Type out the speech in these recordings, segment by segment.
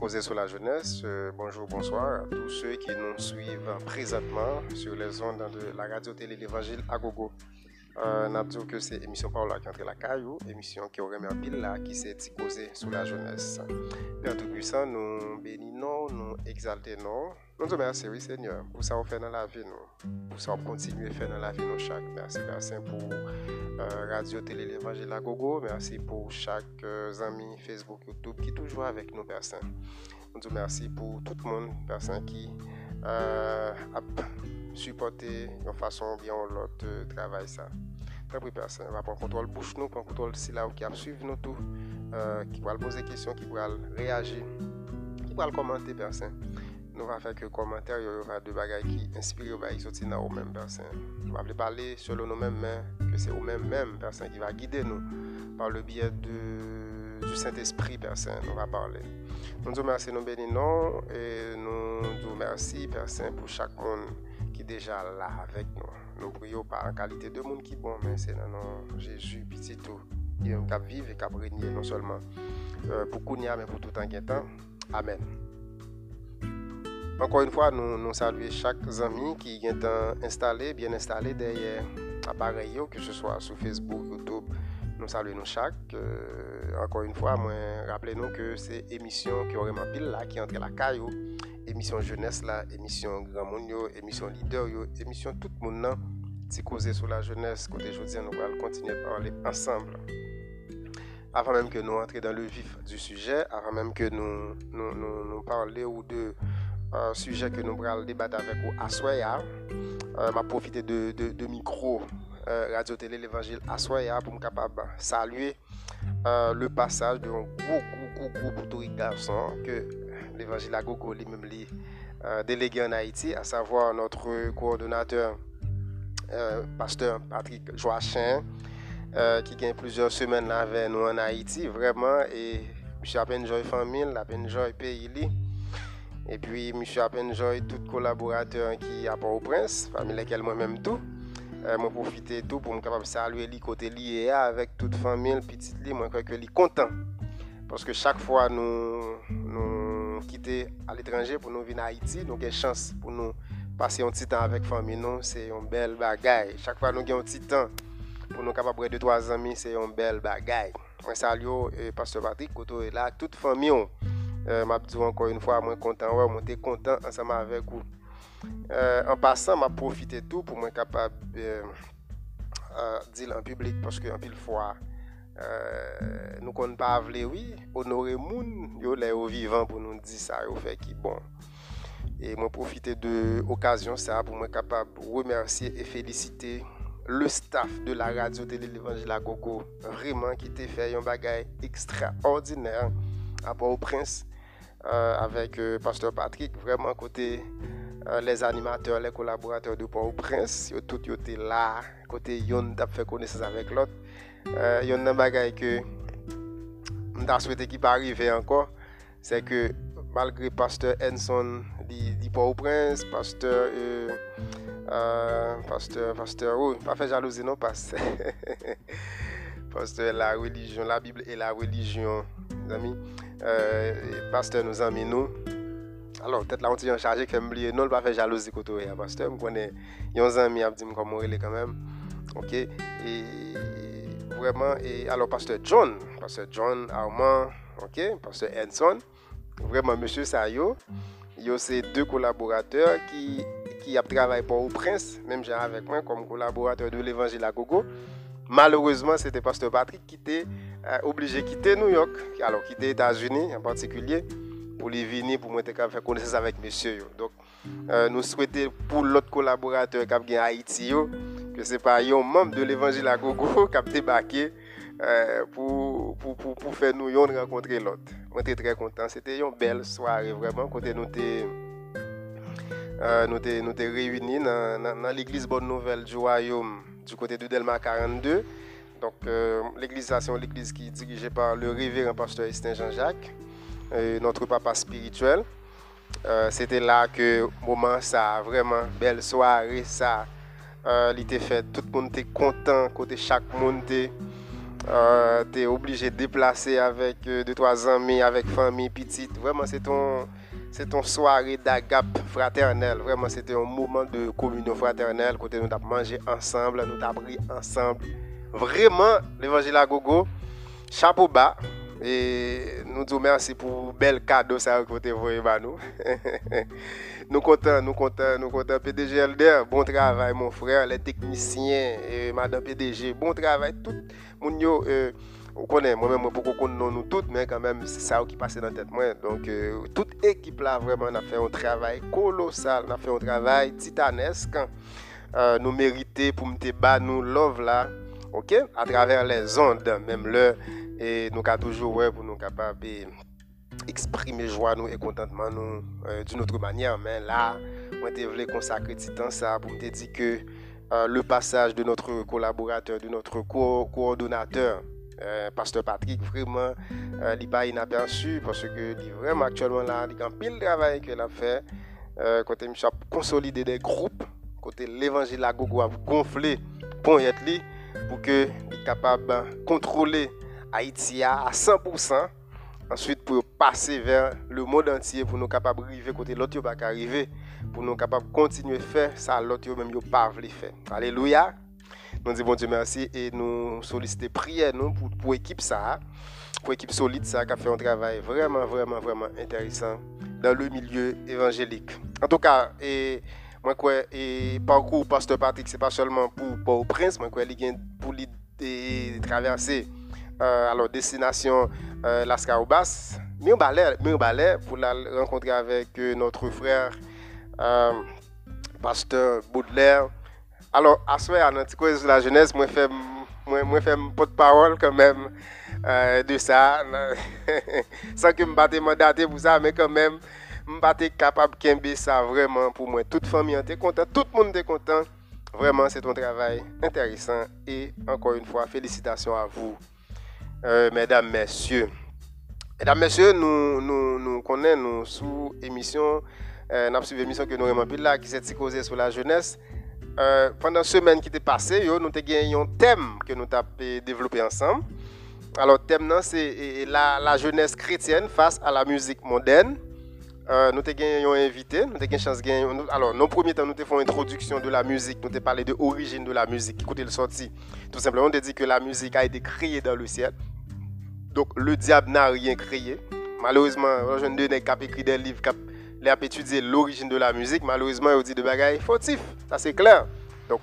causer sur la jeunesse. Euh, bonjour, bonsoir à tous ceux qui nous suivent présentement sur les ondes de la radio-télé L'Évangile à Gogo. Euh, n'a dit que c'est émission qui entre la caillou, émission qui aurait mis un pile là, qui s'est causer sur la jeunesse. Père Tout-Puissant, nous bénissons, nous exaltons, nous remercions, oui Seigneur, pour ça qu'on fait dans la vie, nous, pour ça qu'on continue à faire dans la vie, nous, chaque. Merci, Saint, pour euh, Radio Télé L'Évangile à Gogo. Merci pour chaque euh, ami Facebook, YouTube qui toujours avec nous, Saint. Nous remercions pour tout le monde, Père Euh, ap supporte yon fason ou byan ou lot travay sa. Pre preperse, va pon kontrol bouch nou, pon kontrol sila ou ki ap suiv nou tou, euh, ki pral pose kisyon, ki pral reagi, ki pral komante persen. Nou va fek yo komantary yo yo va de bagay ki inspire yo ba yi soti nan ou men persen. Nou va vle pale solo nou men men, ke se ou men men persen ki va guide nou par le biye de du Saint-Esprit, personne. Nous va parler. Nous nous remercions, nous bénissons et nous nous remercions, personne, pour chaque monde qui est déjà là avec nous. Nous prions pas en qualité de monde qui est bon, mais c'est dans Jésus, petit tout, qui vivre et qui régner non seulement euh, pour Kounia, mais pour tout en temps. Amen. Encore une fois, nous, nous saluons chaque ami qui est installé, bien installé derrière l'appareil, que ce soit sur Facebook, YouTube. Nou salwe nou chak, euh, ankon yon fwa mwen rappele nou ke se emisyon ki oreman pil la ki entre la kayo, emisyon jeunesse la, emisyon gran moun yo, emisyon lider yo, emisyon tout moun nan ti koze sou la jeunesse kote jodi an nou al kontinye parle ansamble. Avan menm ke nou entre dan le vif du suje, avan menm ke nou, nou, nou, nou parle ou de uh, suje ke nou bral debat avek ou aswaya, uh, ma profite de, de, de mikro. Euh, Radio Télé l'Évangile à Soya pour me capable saluer euh, le passage d'un gros gros gros gros boutouille garçon que l'Évangile à Gogo lui-même lui euh, délégué en Haïti, à savoir notre coordonnateur pasteur Patrick Joachin qui gagne plusieurs semaines là avec nous en Haïti vraiment et monsieur à peine joy famille, à peine joy pays et puis monsieur à peine joy tout collaborateur qui a Port-au-Prince, parmi lesquels moi-même tout. Euh, mwen profite tou pou mwen kapap salwe li kote li e a Avèk tout famil, pitit li, mwen kwek li kontan Paske chak fwa nou, nou kite al etranje pou nou vin a Haiti Nou gen chans pou nou pase yon titan avèk famil nou Se yon bel bagay Chak fwa nou gen yon titan pou nou kapap bre 2-3 ami Se yon bel bagay Mwen salyo e euh, Pastor Patrick koto e la Tout famil yon euh, Mwen ap diw anko yon fwa mwen kontan wè Mwen te kontan ansama avèk ou Euh, an pasan, ma profite tou pou mwen kapab dil an publik paske an pil fwa. Euh, nou kon pa avle wii, onore moun, yo le yo vivan pou nou di sa yo fe ki bon. E mwen profite de okasyon sa pou mwen kapab remersye e felicite le staff de la radyo tele l'Evangile a Gogo. Vreman ki te fe yon bagay ekstraordinèr apwa ou prins euh, avèk euh, Pastor Patrick. Vreman kote les animateurs, les collaborateurs de Port-au-Prince, tout là, côté yon a fait connaissance avec l'autre. Euh, yon un bagay que m'ta souhaité qui pas encore, c'est que malgré Pasteur Enson dit Port-au-Prince, Pasteur euh, pasteur, pasteur, oh, pas fait jalousie non, pasteur. pasteur, la religion, la Bible et la religion, amis. Euh, pasteur nous amis nous. Alors, peut-être là, on tient chargé que oublié, non, pas faire jalousie côté hein, pasteur. Je connais, il y a un ami qui dit comment il est quand même. OK? Et vraiment, et alors, pasteur John, pasteur John Armand, OK, pasteur Henson, vraiment, monsieur Sayo, il y a ces deux collaborateurs qui, qui ont travaillé pour au Prince, même j'ai avec moi comme collaborateur de l'Évangile à Gogo. Malheureusement, c'était pasteur Patrick qui était euh, obligé de quitter New York, alors quitter les États-Unis en particulier, pour les venir pour moi faire connaissance avec monsieur. Donc, euh, nous souhaitons pour l'autre collaborateur qui est en Haïti, que ce n'est pas un membre de l'évangile à Gogo qui a débarqué euh, pour, pour, pour, pour, faire nous rencontrer l'autre. Moi, suis très content. C'était une belle soirée, vraiment, côté nous euh, nous nous réunis dans, dans, l'église Bonne Nouvelle du Royaume du côté de Delma 42. Donc, euh, l'église, c'est qui est dirigée par le révérend pasteur Estin Jean-Jacques, Euh, notre papa spirituel. Euh, c'était là que moment ça, vraiment belle soirée ça. Li te fè, tout moun te kontan, kote chak moun euh, te te oblige deplase avèk 2-3 anmi, avèk fami, pitit. Vreman se ton se ton soare d'agap fraternel. Vreman se te yon mouman de komunyon fraternel kote nou tap manje ansamble, nou tap ri ansamble. Vreman, l'Evangile a gogo, chapeau ba, E nou djou mersi pou bel kado sa yo kote voye ba nou. nou kontan, nou kontan, nou kontan. PDG Elder, bon travay mon frè, le teknisyen, eh, madame PDG, bon travay. Tout moun yo, eh, ou konen, mwen mwen pou kon non nou tout, men kanmen se sa yo ki pase nan tet mwen. Donk, eh, tout ekip la vreman na fe yon travay kolosal, na fe yon travay titanesk. Euh, nou merite pou mte ba nou love la, ok? A traver les ondes, menm lè. Et nous avons toujours, ouais, pour nous capables exprimer joie nous et contentement nous euh, d'une autre manière. Mais là, je voulais consacrer du temps ça pour me dire que euh, le passage de notre collaborateur, de notre coordonnateur, euh, Pasteur Patrick, vraiment, il n'est pas inaperçu parce que il vraiment actuellement là, il y a pile travail qu'il a fait. côté il a consolidé des groupes, côté l'évangile à a gonflé pour pour que soit capable de contrôler Haïti à 100%. Ensuite, pour passer vers le monde entier, pour nous capables d'arriver côté l'autre pas arriver, pour nous capables de continuer à faire ça, l'autre même pas voulu faire. Alléluia. Nous disons bon Dieu merci et nous sollicitons prière nous pour, pour l'équipe ça, pour l'équipe solide ça qui a fait un travail vraiment, vraiment, vraiment intéressant dans le milieu évangélique. En tout cas, et moi quoi, et parcours Pasteur Patrick, c'est pas seulement pour, pour Prince, moi quoi, il pour traverser euh, alors destination euh, Las balai pour la rencontrer avec euh, notre frère euh, pasteur Baudelaire. Alors, à ce moment de la jeunesse, moi fais moi, fais porte-parole quand même de ça, sans que je me mandaté pour ça, mais quand même, je suis capable de ça vraiment pour moi. Toute famille est contente, tout le monde est content. Vraiment, c'est un travail intéressant et encore une fois, félicitations à vous. Euh, mesdames, messieurs. Mesdames, messieurs, nous, nous, nous connaissons nous, sous émission, euh, nous suivi émission que nous avons là, qui s'est causée sur la jeunesse. Euh, pendant la semaine qui était passée, nous avons gagné un thème que nous avons développé ensemble. Alors, le thème, c'est la, la, jeunesse chrétienne face à la musique moderne. Euh, nous avons invité, nous avons chance de Alors, dans le premier temps, nous avons fait introduction de la musique, nous avons parlé de l'origine de la musique. Écoutez le sorti. Tout simplement, on a dit que la musique a été créée dans le ciel. Donc le diable n'a rien créé. Malheureusement, je ne n'ai pas écrit des livres qui ont étudié l'origine de la musique. Malheureusement, il dit de bagailles fautifs. Ça c'est clair. Donc,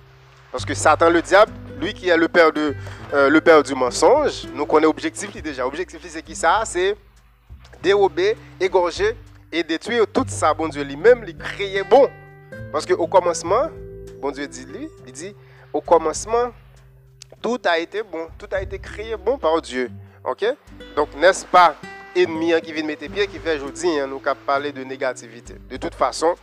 parce que Satan, le diable, lui qui est le père, de, euh, le père du mensonge, nous connaissons l'objectif déjà. L'objectif c'est qui ça? C'est dérober, égorger et détruire tout ça, bon Dieu, lui-même, lui créer bon. Parce qu'au commencement, bon Dieu dit lui, il dit, au commencement, tout a été bon, tout a été créé bon par Dieu. Ok? Donc, n'est-ce pas ennemi hein, qui vient mettre pied qui fait aujourd'hui, hein, nous avons parlé de négativité. De toute façon,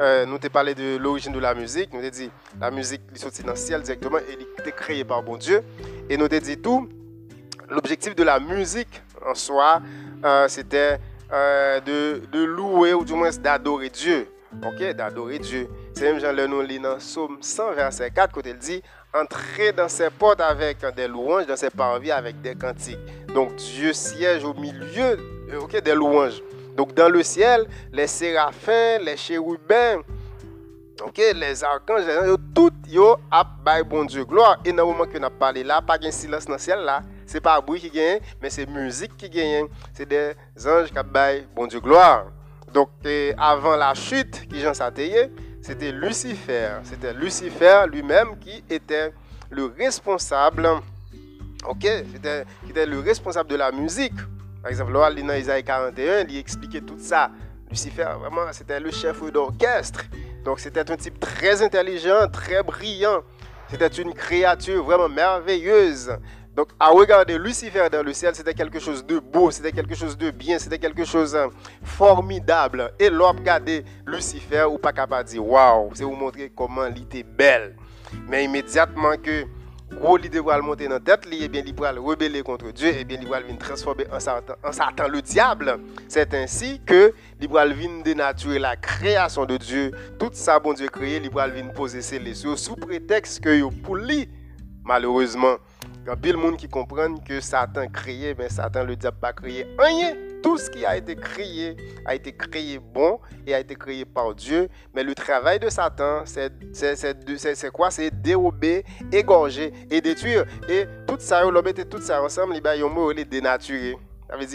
euh, nous avons parlé de l'origine de la musique. Nous avons dit la musique est sortie dans le ciel directement et elle était créée par bon Dieu. Et nous avons dit tout. L'objectif de la musique en soi, euh, c'était euh, de, louer ou du moins d'adorer Dieu. Ok, d'adorer Dieu. C'est même Jean Lenon lit dans Psaume 100, verset 4, quand il dit Entrez dans ses portes avec des louanges, dans ses parvis avec des cantiques. Donc Dieu siège au milieu ok, des louanges. Donc dans le ciel, les séraphins, les chérubins, ok, les archanges, tout yo a bon Dieu gloire. Et dans le que nous parlé là, pas de silence dans le ciel là, c'est pas bruit qui gagne, mais c'est musique qui gagne. C'est des anges qui baillent bon Dieu gloire. Donc avant la chute qui Jean Sateye, c'était Lucifer. C'était Lucifer lui-même qui était le responsable Ok, c'était était le responsable de la musique. Par exemple, dans Isaïe 41, il expliquait tout ça. Lucifer, vraiment, c'était le chef d'orchestre. Donc, c'était un type très intelligent, très brillant. C'était une créature vraiment merveilleuse. Donc, à regarder Lucifer dans le ciel, c'était quelque chose de beau, c'était quelque chose de bien, c'était quelque chose de hein, formidable. Et l'homme regardait Lucifer, ou pas capable de dire, waouh, c'est vous montrer comment il était belle. Mais immédiatement que gros l'idée va monter dans la tête, et bien, il va rebeller contre Dieu, et bien, il va transformer en Satan, en le diable. C'est ainsi que il va dénaturer la création de Dieu. Tout ça, bon Dieu créé, il va poser ses sous prétexte que pour lui, malheureusement, y a le monde qui comprend que Satan créé, mais Satan le diable pas créé rien. Tout ce qui a été créé a été créé bon et a été créé par Dieu. Mais le travail de Satan, c'est quoi? C'est dérober, égorger et détruire. Et tout ça, on mettait tout ça ensemble, il y a les dénaturer. Ça veut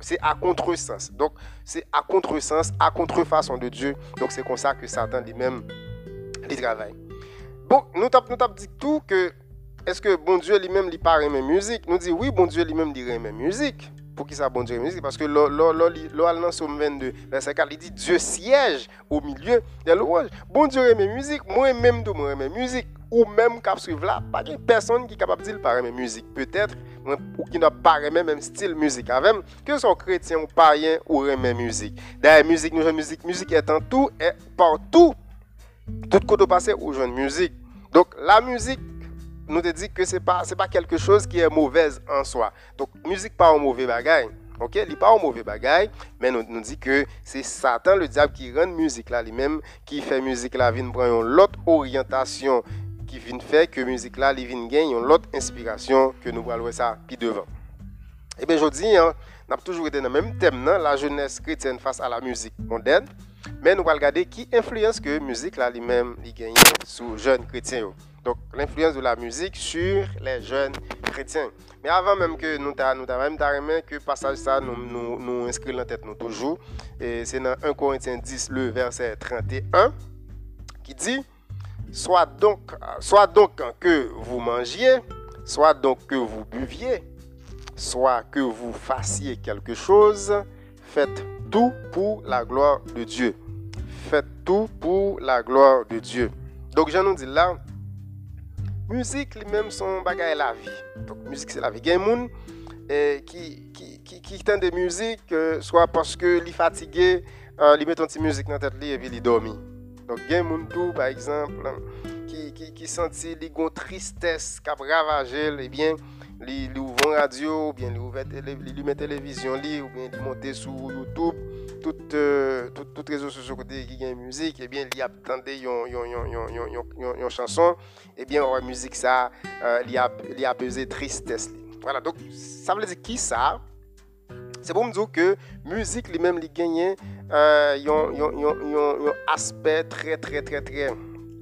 c'est à contresens. Donc, c'est à contresens, à contrefaçon de Dieu. Donc, c'est comme ça que Satan lui-même, il travaille. Bon, nous t'avons dit tout que, est-ce que bon Dieu lui-même, il parle même musique? Nous dit oui, bon Dieu lui-même, il même musique. Pour qui ça, bon Dieu musique? Parce que l'Oal dans Somme 22, verset 4, il dit Dieu siège au milieu des louanges. Bon Dieu aime musique, moi aime musique ou même qui suivre là, pas de personne qui est capable de dire même musique. Peut-être, ou qui n'a pas le même style musique avec, que ce soit chrétien ou païen ou même musique. D'ailleurs, musique, nous musique, musique est en tout et partout. Tout côté passé ou jeune musique. Donc, la musique, nous te dit que c'est pas c'est pas quelque chose qui est mauvaise en soi. Donc musique pas un mauvais bagage. OK, il pas un mauvais bagage, mais nous nous dit que c'est Satan le diable qui rend musique là lui-même qui fait musique là vient prendre l'autre orientation qui vient faire que musique là lui vient gagner l'autre inspiration que nous allons ça puis devant. Et eh bien je dis hein, n'a toujours été dans le même thème non, la jeunesse chrétienne face à la musique moderne, mais nous allons regarder qui influence que musique là lui-même lui gagne sous jeunes chrétiens. Donc, l'influence de la musique sur les jeunes chrétiens. Mais avant même que nous avons même que passage ça, nous, nous, nous inscrivons dans la tête nous toujours. Et c'est dans 1 Corinthiens 10, le verset 31, qui dit Soit donc, soit donc que vous mangiez, soit donc que vous buviez, soit que vous fassiez quelque chose, faites tout pour la gloire de Dieu. Faites tout pour la gloire de Dieu. Donc, je nous dis là, Muzik li menm son bagay la vi. Tok, muzik se la vi. Gen moun eh, ki, ki, ki, ki ten de muzik, eh, swa paske li fatige, eh, li meton ti muzik nan tet li evi li domi. Dok gen moun tou, par exemple, ki senti li gon tristesse, kap ravajel, ebyen, eh ils ouvrent radio, ou bien ils ouvrent la télévision, ou bien sur YouTube, toutes euh, les réseaux sociaux qui ont musique, eh bien, ils attendent une chanson, eh bien, la musique, ça, euh, il y a pesé tristesse. Voilà, donc, ça veut dire qui ça? C'est pour me dire que la musique lui-même lui gagne un aspect très très très très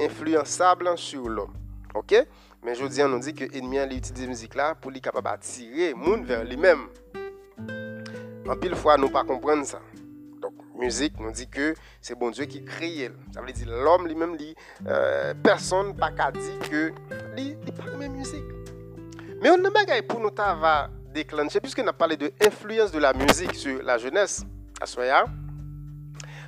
influençable sur l'homme. OK? Mais je dis on dit que l'ennemi utilise la musique là pour lui capable attirer monde vers lui-même. En pile fois nous pas comprendre ça. Donc musique nous dit que c'est bon Dieu qui crée. Ça veut dire l'homme lui-même lui euh, personne pas qu'à dire que lui il parle musique. Mais on n'a pas pour nous va déclencher, puisqu'on a parlé de l'influence de la musique sur la jeunesse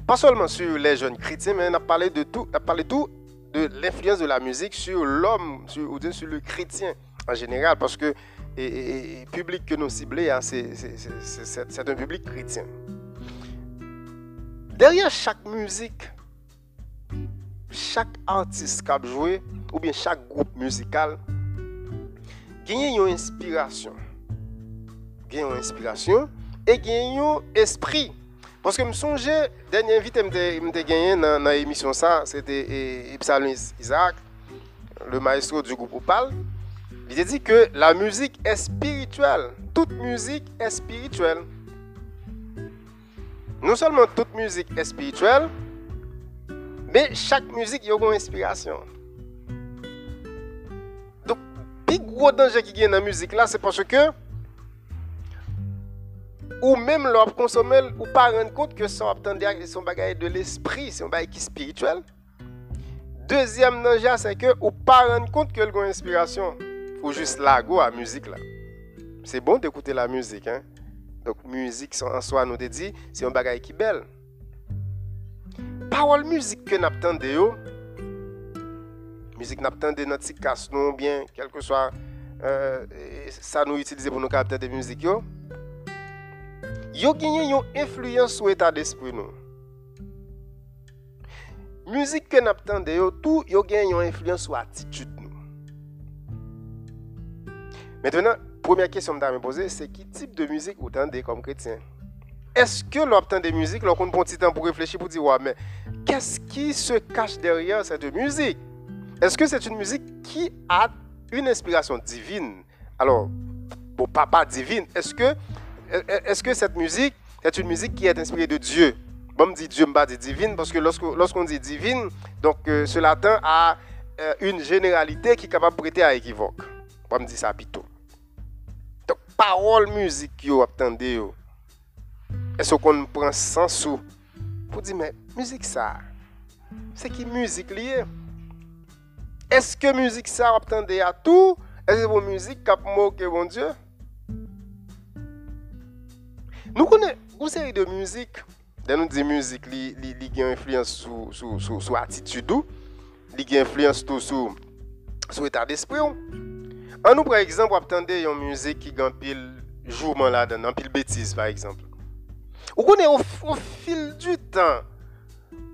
pas seulement sur les jeunes chrétiens, mais on a parlé de tout, on a parlé tout de l'influence de la musique sur l'homme, sur, ou sur le chrétien en général, parce que le public que nous ciblons, hein, c'est un public chrétien. Derrière chaque musique, chaque artiste qui a joué, ou bien chaque groupe musical, il y a une inspiration gen yon inspirasyon, e gen yon esprit. Paske m sonje, denye invite m te genyen nan emisyon sa, se te Ipsalmis Isaac, le maestro du groupe Opal, li te di ke la muzik e spirituel. Tout muzik e spirituel. Non solman tout muzik e spirituel, me chak muzik yon kon inspirasyon. Dok, pi gwo danje ki gen nan muzik la, se paske ou même l'op consommer ou pas rendre compte que son obtenir son bagage de l'esprit, c'est un bagage qui spirituel. Deuxième danger, c'est que ou pas rendre compte que le inspiration ou juste go à musique là. C'est bon d'écouter la musique hein. Donc musique en soi nous dit c'est un bagage qui belle. Parole musique que n'attendons yo. Musique n'attendons notre casse non bien quel que soit euh, ça nous utiliser pour nous capter des musiques yo yo genyen yon influence sur l'état d'esprit nous. Musique que nous entendons, yo tout yo genyen yon influence sur attitude nous. Maintenant, première question que je me poser, c'est quel type de musique vous entendez comme chrétien? Est-ce que l'on des musiques, l'on prend un petit temps pour réfléchir, pour dire, ouais, mais qu'est-ce qui se derrière cette musique? Est-ce que c'est une musique qui a une inspiration divine? Alors, pour papa divine, est-ce que, cette musique est une musique qui est inspirée de Dieu? Bon, me dit Dieu, me dit divine, parce que lorsqu'on dit divine, donc euh, ce latin a euh, une généralité qui est capable de prêter à équivoque. Bon, me dit ça plutôt. Donc, parole, musique, yo, attendez. Est-ce qu'on prend sans sous pour dire, mais musique ça, c'est qui musique liée? Est-ce que musique ça, attendez à tout? Est-ce que vos musique qui moqué bon Dieu? Nous connaissons une série de musique. Nous dit musique, qui a influence sur sous, sous, sous attitude, qui a influence tout sur, sur l'état d'esprit. En nous, par exemple, attendez une musique qui a pile jourment là-dedans, pile bêtise, par exemple. Vous connaissez au, fil du temps,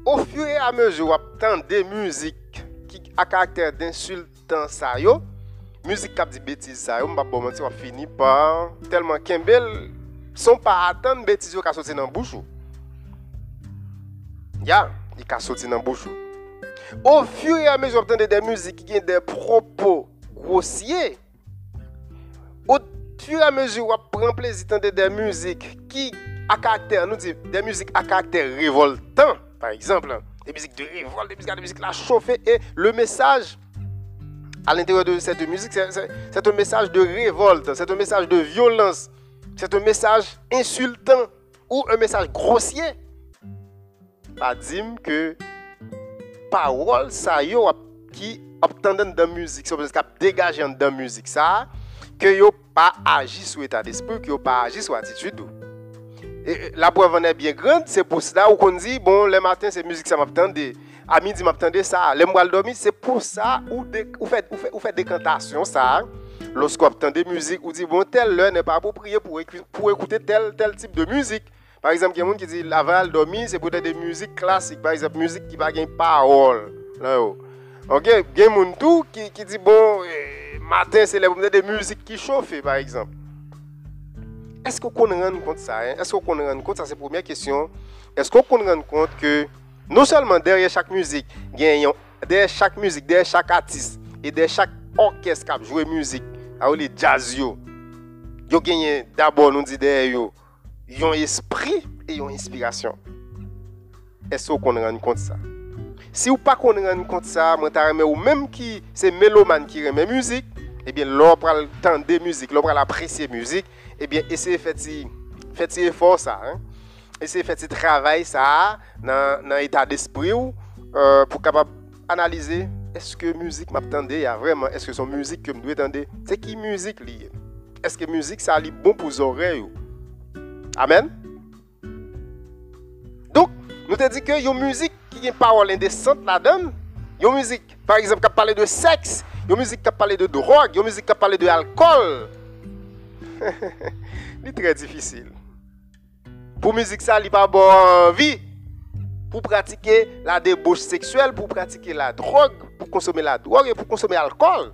au fur et à mesure, vous des musiques qui a caractère d'insultant ça yo, musique qui dit bêtise ça yo, m'pa bon mentir, fini par tellement Kembel sont pas attendre bêtises qui sorti dans bouche. Ya, il ka sorti dans bouche. Au fur et à mesure, vous des musiques qui ont des propos grossiers. Au fur et à mesure, vous prenez plaisir à des musiques qui à caractère, nous disons des musiques à caractère révoltant, par exemple, des musiques de révolte, des musiques, des musiques la chauffer et le message à l'intérieur de cette musique, c'est un message de révolte, c'est un message de violence, c'est un message insultant ou un message grossier. Pas dire que parole ça yo qui obtendant dans musique, c'est parce qu'a dégagé dans la musique ça que yo pas agi sur l'état d'esprit, que yo pas agi sur attitude la preuve en est bien grande, c'est pour ça qu'on dit, bon, le matin, c'est musique, ça m'attendait. À midi, m'attendait ça. Le mois c'est pour ça ou faites, ou fait, des cantations, ça. Lorsqu'on entend des musiques, ou dit, bon, telle heure n'est pas appropriée pour, pour écouter tel, tel type de musique. Par exemple, il y a des gens qui disent, la dormir, c'est peut-être des musiques classiques. Par exemple, musique qui va pas parole. Là, Ok, il y a des gens qui, qui dit, bon, eh, matin, c'est des musiques qui chauffent, par exemple. Est-ce qu'on rend compte ça hein? Est-ce qu'on rend compte Ça, c'est la première question. Est-ce qu'on rend compte que non seulement derrière chaque musique, derrière chaque musique, derrière chaque artiste et derrière chaque orchestre qui joue musique, les jazz, yo, yo d'abord, nous dit derrière yo, un esprit et une inspiration. Est-ce qu'on rend compte ça? Si ou pas qu'on rend compte ça, moi, ou même qui c'est mélomane qui remet musique, eh bien, l'on temps de musique, l'on prend l'apprécier musique, eh bien, essayez faire un effort ça. Hein? Essayez faire un travail ça dans l'état d'esprit euh, pour capable analyser est-ce que musique m'attendait vraiment est-ce que son musique que me dois attendre c'est qui musique est-ce que musique ça bon pour les oreilles amen? Donc nous te que une musique qui a une parole indécente là-dedans. Une musique par exemple qui parle de sexe. Une musique qui parle de drogue. Une musique qui parle de alcool. C'est très difficile. Pour musique ça, il pas bon envie pour pratiquer la débauche sexuelle, pour pratiquer la drogue, pour consommer la drogue et pour consommer l'alcool.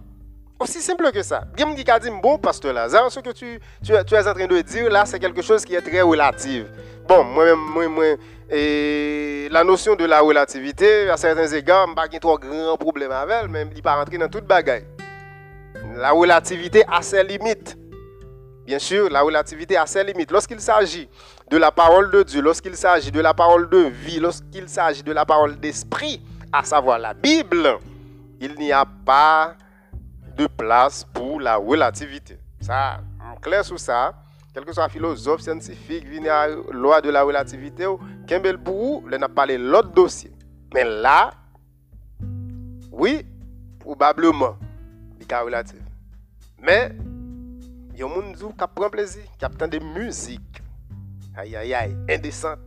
Aussi simple que ça. Bien me dit bon pasteur Lazare, ce que tu, tu, es en train de dire là, c'est quelque chose qui est très relatif. Bon, moi-même, moi, moi, la notion de la relativité, à certains égards, je n'ai pas trop grand problème avec elle, mais il n'est pas rentré dans toute bagaille. La relativité a ses limites. Bien sûr, la relativité a ses limites. Lorsqu'il s'agit de la parole de Dieu, lorsqu'il s'agit de la parole de vie, lorsqu'il s'agit de la parole d'esprit, à savoir la Bible, il n'y a pas de place pour la relativité. Ça, clair sur ça. Quel que soit philosophe scientifique, la loi de la relativité, Kembel Bourou, il n'a pas l'autre dossier. Mais là, oui, probablement, il est relatif. Mais y a des gens qui plaisir, qui de musique. Aïe, aïe, aïe, indécente.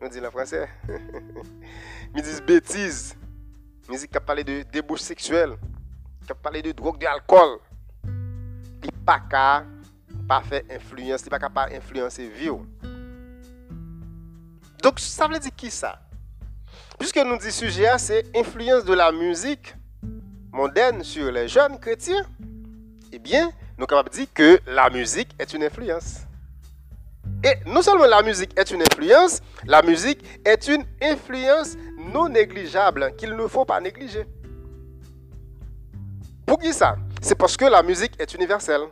On dit en français. Ils disent bêtises. Musique qui parle de débauche sexuelle, qui parle de drogue, d'alcool. Il n'y a pas pas faire influence, il n'y a pas influencer vie. Donc, ça veut dire qui ça? Puisque nous disons sujet, c'est influence de la musique moderne sur les jeunes chrétiens. Eh bien, nous sommes capables de dire que la musique est une influence. Et non seulement la musique est une influence, la musique est une influence non négligeable qu'il ne faut pas négliger. Pour qui ça? C'est parce que la musique est universelle.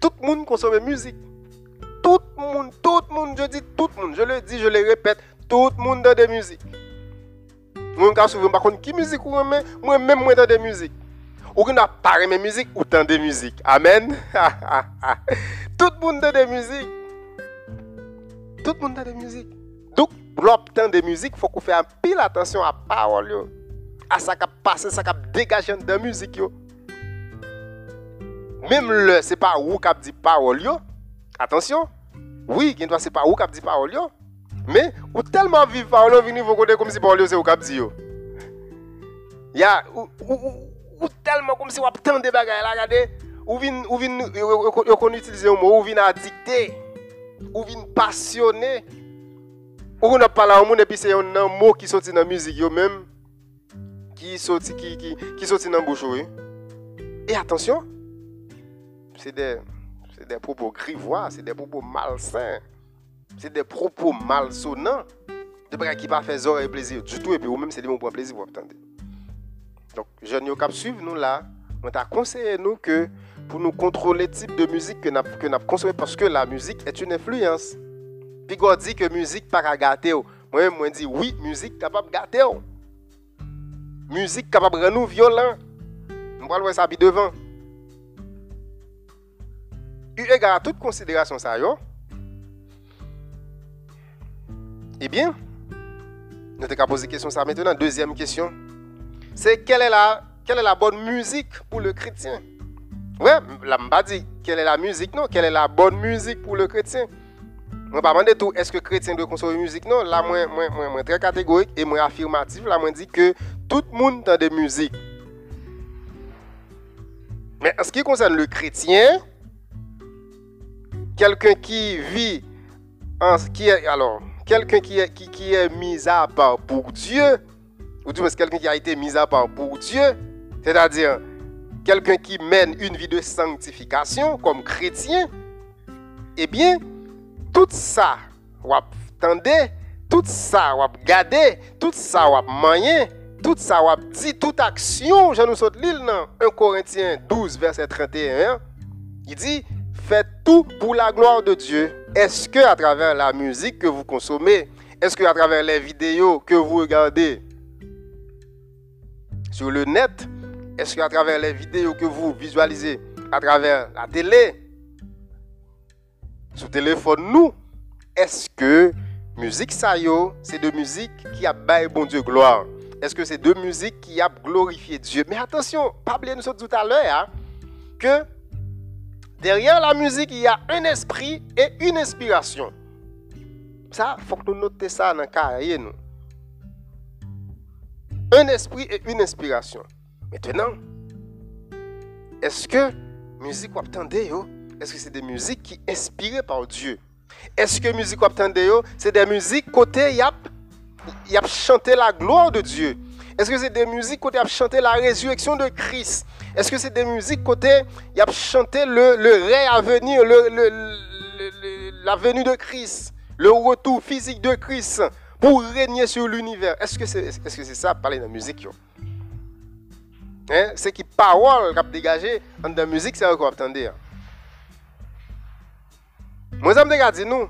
Tout le monde consomme musique. Tout le monde, tout le monde, je dis tout le monde, je le dis, je le répète, tout le monde dans des musiques. Moi, je souvent pas qui musique ou moi même moi dans des musiques. Ou qui n'a pas mes musiques ou dans des musiques. Amen. tout le monde dans des musiques. Tout le monde dans des musiques. Donc, pour obtenir des musiques, il faut qu'on fasse un pile attention à la parole, à ce qui passe, à ce qui dégage de la musique. Même le, c'est pas où qui dit parole, attention. Oui, c'est pas où qui dit parole, yo. mais ou tellement vivre parole, vous connaissez comme si parole c'est où qui dit. Yo. Ya, ou, ou, ou, tellement comme si vous avez des bagages là, regardez. Ou vin, ou vin, yo kon utiliser un mot, ou vin addicté, ou vin passionné. Ou on a parlé à un monde et puis c'est un mot qui sorti dans la musique, même, qui sorti, qui, qui, qui sorti dans la bouche. Et attention, c'est des, des propos grivois, c'est des propos malsains, c'est des propos malsonnants, de bras qui pas fait et plaisir du tout, et puis ou même c'est des mots pour plaisir, vous entendez. Donc, jeunes qui suivre nous là, on t'a conseillé nous que pour nous contrôler le type de musique que nous avons consommé, parce que la musique est une influence. Puis on dit que musique pas gâter. Moi, moi dis oui, musique capable de gâter. Musique capable de rendre nous violents. On va le ça devant. Eu égard à toute considération ça yo. Eh bien, nous avons poser question ça maintenant. Deuxième question, c'est quelle est la quelle est la bonne musique pour le chrétien? Ouais, la m'a dit quelle est la musique non, quelle est la bonne musique pour le chrétien? Je ne pas demander tout, est-ce que chrétien doit consommer musique Non, là, moi, moi, moi, moi, très catégorique et moi affirmatif. Là, moi, dit que tout le monde a des musiques. Mais en ce qui concerne le chrétien, quelqu'un qui vit, qui est, alors, quelqu'un qui qui, qui est mis à part pour Dieu, ou du moins quelqu'un qui a été mis à part pour Dieu, c'est-à-dire quelqu'un qui mène une vie de sanctification comme chrétien, eh bien, tout ça, vous attendez, tout ça, vous regardez, tout ça, vous manger, tout ça, vous dit, toute action, je nous saute l'île, 1 Corinthiens 12, verset 31, il dit, faites tout pour la gloire de Dieu. Est-ce que à travers la musique que vous consommez, est-ce que à travers les vidéos que vous regardez sur le net, est-ce qu'à travers les vidéos que vous visualisez à travers la télé, sur téléphone nous, est-ce que musique c'est de musique qui a baillé bon Dieu gloire? Est-ce que c'est de musique qui a glorifié Dieu? Mais attention, pas oublier nous tout à l'heure hein, que derrière la musique, il y a un esprit et une inspiration. Ça, il faut que nous notions ça dans le carrière. Nous. Un esprit et une inspiration. Maintenant, est-ce que musique attendez, est-ce que c'est des musiques qui inspirées par Dieu? Est-ce que musique vous c'est des musiques côté y a, la gloire de Dieu? Est-ce que c'est des musiques côté y a la résurrection de Christ? Est-ce que c'est des musiques côté y a le, le ré à venir, le, la venue de Christ, le retour physique de Christ? Pour régner sur l'univers? Est-ce que c'est est -ce c'est ça, parler de musique? Hein? C'est qui parole qui dégagé dans la musique, c'est ce qu'on attendait. Moi, je me nous.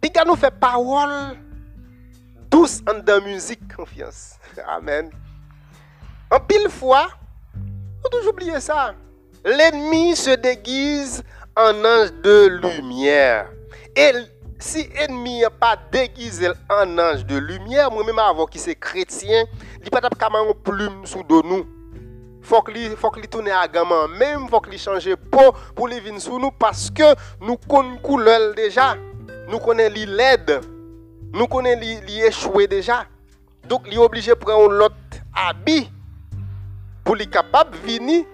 Puis nous fait parole douce en la musique, confiance. Amen. En pile fois, on toujours oublier ça. L'ennemi se déguise en ange de lumière. Et si l'ennemi n'a pas déguisé en ange de lumière, moi-même avant qui c'est chrétien, il pas de plume sous de nous. Faut que faut que tourne à gamin. Même faut que change peau pour les venir sur nous parce que nous connaissons couleur déjà. Nous connaissons les nous connaissons les échoué déjà. Donc il est obligé de prendre l'autre habit pour les capable de venir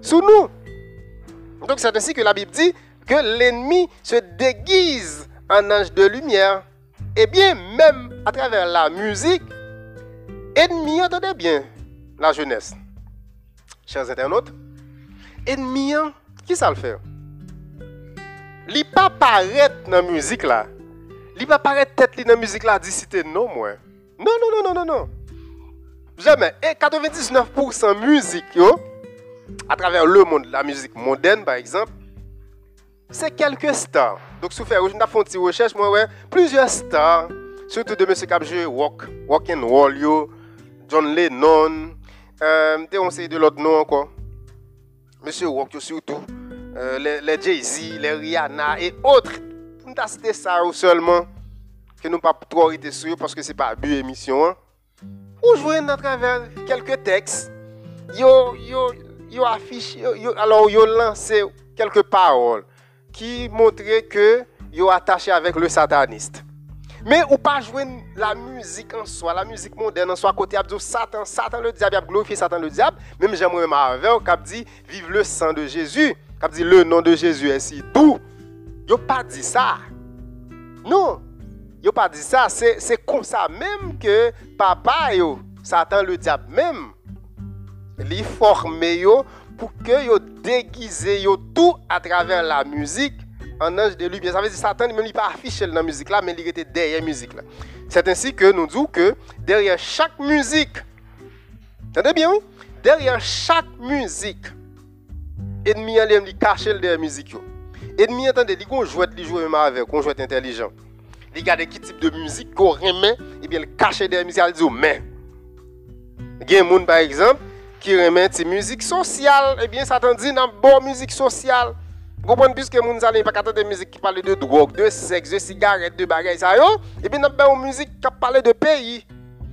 sur nous. Donc c'est ainsi que la Bible dit que l'ennemi se déguise en ange de lumière eh bien même à travers la musique ennemi entendez bien la jeunesse chers internautes, ennemi, qui ça le fait? Li pas paraître dans la musique là. Li pas paraître tête dans la musique là d'ici non moi. Non non non non non non. Jamais. Et 99% musique yo à travers le monde, la musique moderne par exemple, c'est quelques stars. Donc, si vous faites une recherche, moi, ouais, plusieurs stars, surtout de M. Capjou, Walk, Walk and Roll, John Lennon, euh, on de l'autre nom encore. Monsieur Walk, surtout, euh, les, les Jay-Z, les Rihanna et autres. On a cité ça seulement, que nous pas trop été sur parce que c'est pas but émission. Hein. Ou à travers quelques textes, yo, yo, yo affiche, yo, alors yo lancé quelques paroles qui montraient que yo attaché avec le sataniste. Mais ou pas jouer la musique en soi, la musique moderne en soi, côté abdou Satan, Satan le diable, glorifier Satan le diable. Même j'aimerais Marvel qui dit vive le sang de Jésus, qui dit le nom de Jésus est si doux. Yo pas dit ça. Non. Yo pas dit ça, c'est comme ça même que papa yo, Satan le diable même, li formé yo pour que yo déguisé yo tout à travers la musique en ange de lumière. Ça veut dire Satan ne pas affiché dans la musique là, mais il était derrière la musique là. C'est ainsi que nous disons que derrière chaque musique, entendez bien oui? Derrière chaque musique, ennemi lui cacher derrière la musique. Ennemi entendez, il joue il joue avec, on joue intelligent. Il regarde quel type de musique qu'on remet et bien il cache derrière la musique, il dit mais il y a un monde par exemple qui remet une musique sociale, eh bien Satan dit dans bonne musique sociale. Vous comprenez, puisque les gens pas de musique qui parle de drogue, de sexe, de cigarettes, de bagages, ça, et puis nous avons une musique qui parle de pays.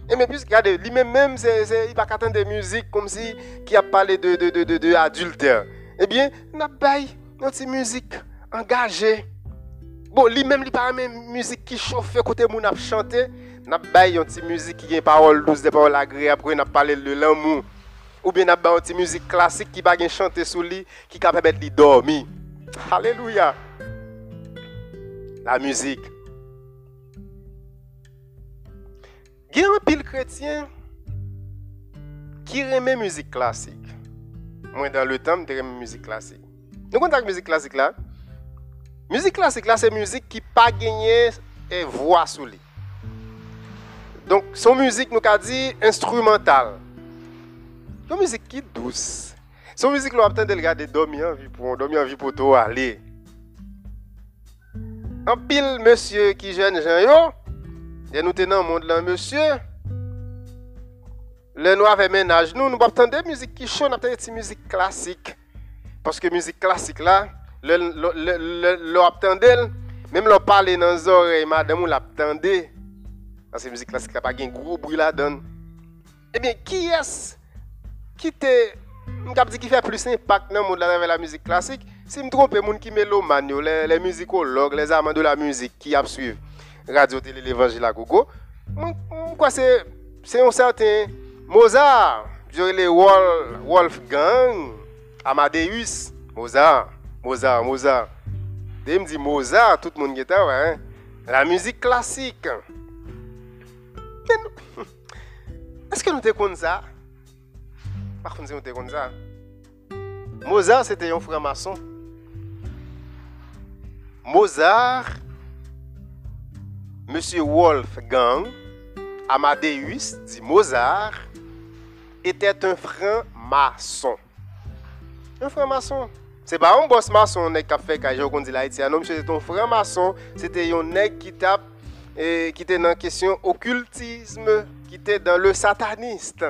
Et mais puisque regardez, lui-même, même, il pas de musique comme si qui a parlé de, de, de, de, de adultère. Eh bien, nous avons une musique engagée. Bon, lui-même, il parle même musique qui chauffe côté moun a chanter. Nous avons une musique qui a une parole douce, des paroles agréables, parler de l'amour. Ou bien nous avons une musique classique qui va chanter sous lui, qui capable de dormir. Alléluia. La musique. Il y a un pile chrétien qui aime musique classique. Moi, dans le temps, je musique classique. Nous connaissons la musique classique là. Musique classique là, c'est musique qui n'a pas gagné et voix sous lui. Donc, son musique, nous avons dit instrumentale. Une musique qui est douce. Son musique, nous avons de regarder dormir en vie pour dormir en pour toi aller. En pile, monsieur qui jeune Jean yo, et nous tenons le monde là, monsieur. Le noir avec ménage, nous, nous pas de musique qui chante, nous avons une musique classique. Parce que musique classique là, le, le, le, même le parler dans les oreilles, madame, on l'attendait. Parce que musique classique n'a pas un gros bruit là-dedans. Eh bien, qui est-ce qui fait plus impact dans le monde avec la musique classique. Si je me trompe, les gens qui mélomane, les, les musicologues, les amants de la musique qui suivent Radio Télé l'Évangile à Gogo, c'est un certain Mozart, les Wolfgang, Amadeus, Mozart, Mozart, Mozart. Dès me dit Mozart, tout le monde est là, hein. La musique classique. Est-ce que nous te ça? Par contre, comme ça. Mozart, c'était un franc-maçon. Mozart, Monsieur Wolfgang Amadeus, dit Mozart, était un franc-maçon. Un franc-maçon. C'est pas un boss maçon qui a fait on dit non, monsieur, c'était un franc-maçon. C'était un nègre qui tape et qui était dans la question occultisme, qui était dans le sataniste.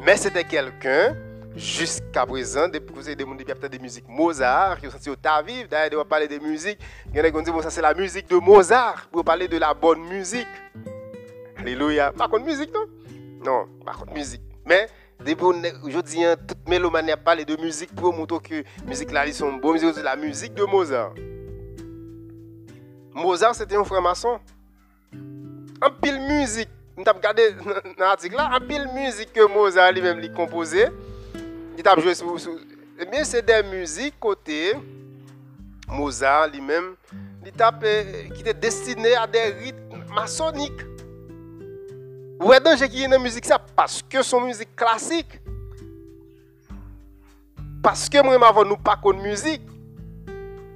Mais c'était quelqu'un jusqu'à présent, depuis que vous avez des de musique Mozart, qui ont senti au Taviv, d'ailleurs, on parler de musique, il y a des gens qui disent, ça c'est la musique de Mozart, pour parler de la bonne musique. Alléluia. Par contre, musique, non? Non, par contre, musique. Mais, aujourd'hui, toute mélomanie a parlé de musique pour montrer que musique là, ils sont bonnes, c'est la musique de Mozart. Mozart, c'était un frère-maçon. En pile musique, nous avons regardé dans l'article là, en pile musique que Mozart lui-même lui composé il t'a joué sur, eh bien c'est des musiques côté Mozart lui-même. Eh, qui était destiné à des rythmes maçonniques. Où est danger qui est dans musique ça? Parce que son musique classique. Parce que moi avant nous pas connaître musique.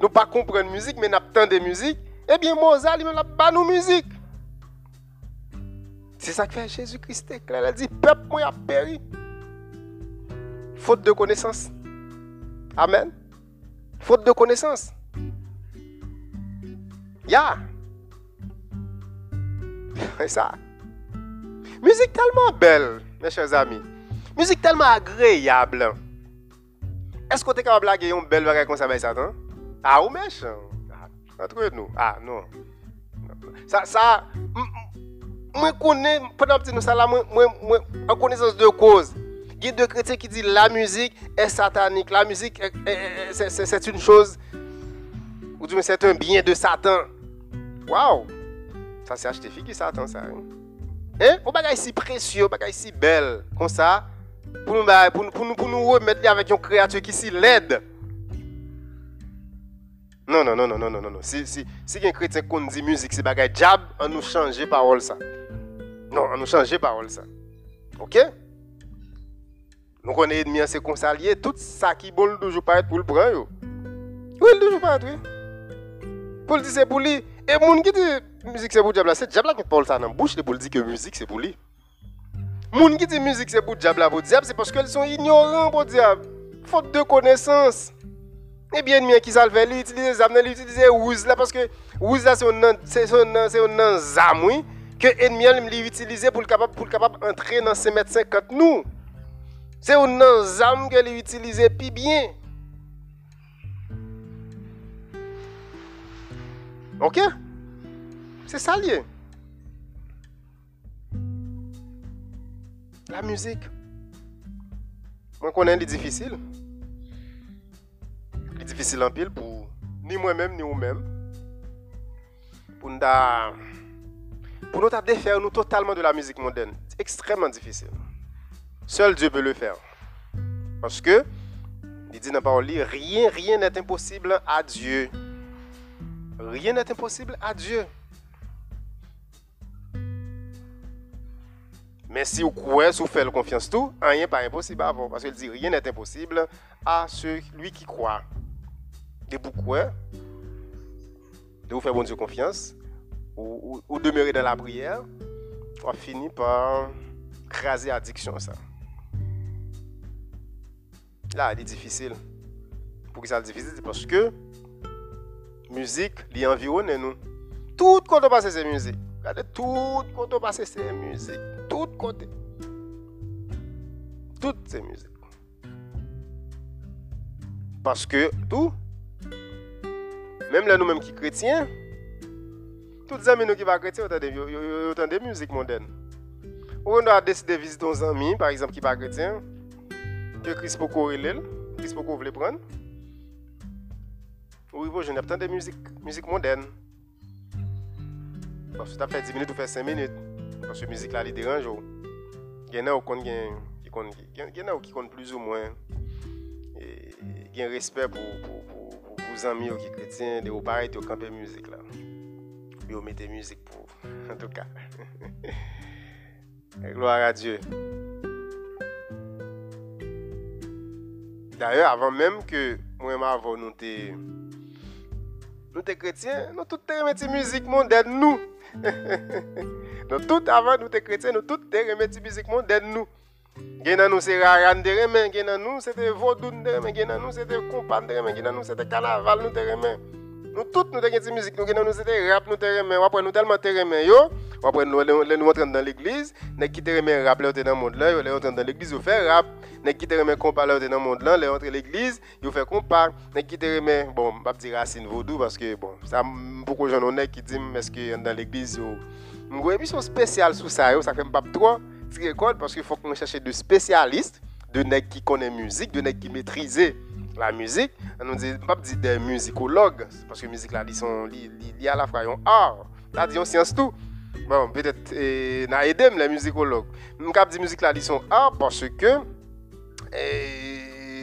Nous pas comprendre musique mais nous avons de musique. Eh bien Mozart lui-même n'a pas nous musique c'est ça que fait Jésus-Christ Il a dit peuple moi a péri faute de connaissance. Amen. Faute de connaissance. Ya. C'est ça. Musique tellement belle, mes chers amis. Musique tellement agréable. Est-ce que tu es capable de blaguer une belle bagarre comme ça, ben, Satan? Ah, ou méchant? Ah, entre nous. Ah, non. Ça, ça, moi, connais, pendant que nous ça là, en connaissance de cause. Il y a deux chrétiens qui disent la musique est satanique. La musique, c'est une chose, ou du moins, c'est un bien de Satan. Waouh! Ça, c'est acheté qui Satan, ça. Hein? Hein? Un bagage si précieux, bagage si belle, comme ça, pour nous, pour, nous, pour nous remettre avec une créature qui si laide. Non, non, non, non, non, non, non. Si, si, si un chrétien qu'on dit musique, c'est bagage diable, on nous change parole ça. Non, on nous change parole ça. OK? Nous connaissons ennemi, c'est qu'on s'allie, tout ça qui bon toujours pas être pour le prendre. Oui, toujours pas être. Pour le dire, c'est pour lui. Et mon qui dit musique c'est pour le diable, c'est le diable qui parle ça dans bouche pour dire que musique c'est pour lui. Moun qui dit musique c'est pour le diable, pour diable, c'est parce qu'ils sont ignorants pour le diable. Faute de connaissance. Et bien, bien qui ça fait, lui utilise zam, lui utilise ouz là parce que ouz là c'est un c'est un c'est un oui que ennemi lui utilise pour le capable capable entrer dans ces mètres 50 nous. C'est un zam que lui utilise puis bien. OK? C'est ça lié. La musique. Moi connais les difficile. C'est difficile en pile pour ni moi-même ni vous-même. Pour nous pour nous défaire nous totalement de la musique moderne. C'est extrêmement difficile. Seul Dieu peut le faire. Parce que, il dit dans la parole, rien, rien n'est impossible à Dieu. Rien n'est impossible à Dieu. Mais si vous croyez, si vous faites confiance tout, rien n'est pas impossible. Parce qu'il dit rien n'est impossible à celui qui croit. De vous croire, de vous faire bon Dieu confiance, ou, demeurer dans la prière, on finit par craser l'addiction. Ça. Là, il est difficile. Pourquoi ça difficile C'est parce que musique, li environne nous. Tout côté passe c'est musique. Regardez, tout côté passe c'est musique. Tout côté. Tout c'est musique. Parce que tout, même là nous-mêmes qui chrétiens, tous les amis nous qui va chrétiens, autant de musique mondaine. Ou on a décidé de visiter nos amis, par exemple, qui pas chrétien, que Christ peut corréler, Christ peut veut prendre. Oui, bon, je n'ai pas de musique, musique moderne. Parce que tu as fait 10 minutes ou fait 5 minutes. Parce que la musique là, elle dérange. Il y en a qui comptent plus ou moins. Il y a un respect pour, vos amis qui chrétiens, de vous pareil, de camper musique là. Puis vous mettez musique pour. En tout cas. Gloire à Dieu. D'ailleurs, avant même que moi et ma nous nous sommes chrétiens, nous tous remettons musique mondaine nous. nous tous avant nous sommes chrétiens, nous tous remettons musique mondaine nous. Gen nous c'est raran de remen, gen nous c'était vaudou de remen, gen nous c'était compas de remen, gen nous c'était carnaval nous te remen. Nous tous nous avons musique, nous nous c'était rap nous remen, après nous tellement yo, après nous nous dans l'église, nous rap dans le monde nous dans l'église, nous rap, nous compas dans le monde nous entrons dans l'église, nous compas, nous qui te remen bon, pas dire racine vaudou parce que bon, ça beaucoup de gens qui disent est-ce que dans l'église yo. Une émission spéciale sur ça, ça fait parce qu'il faut qu'on cherche des spécialistes, de qui la musique, de qui maîtrisent la musique. On ne dit pas des musicologues, parce que la musique là, ils sont liés à la fois un art, là, ils science tout. Bon, peut-être, eh, na aidé les musicologues. Nous cap dit musique là, ils sont art parce que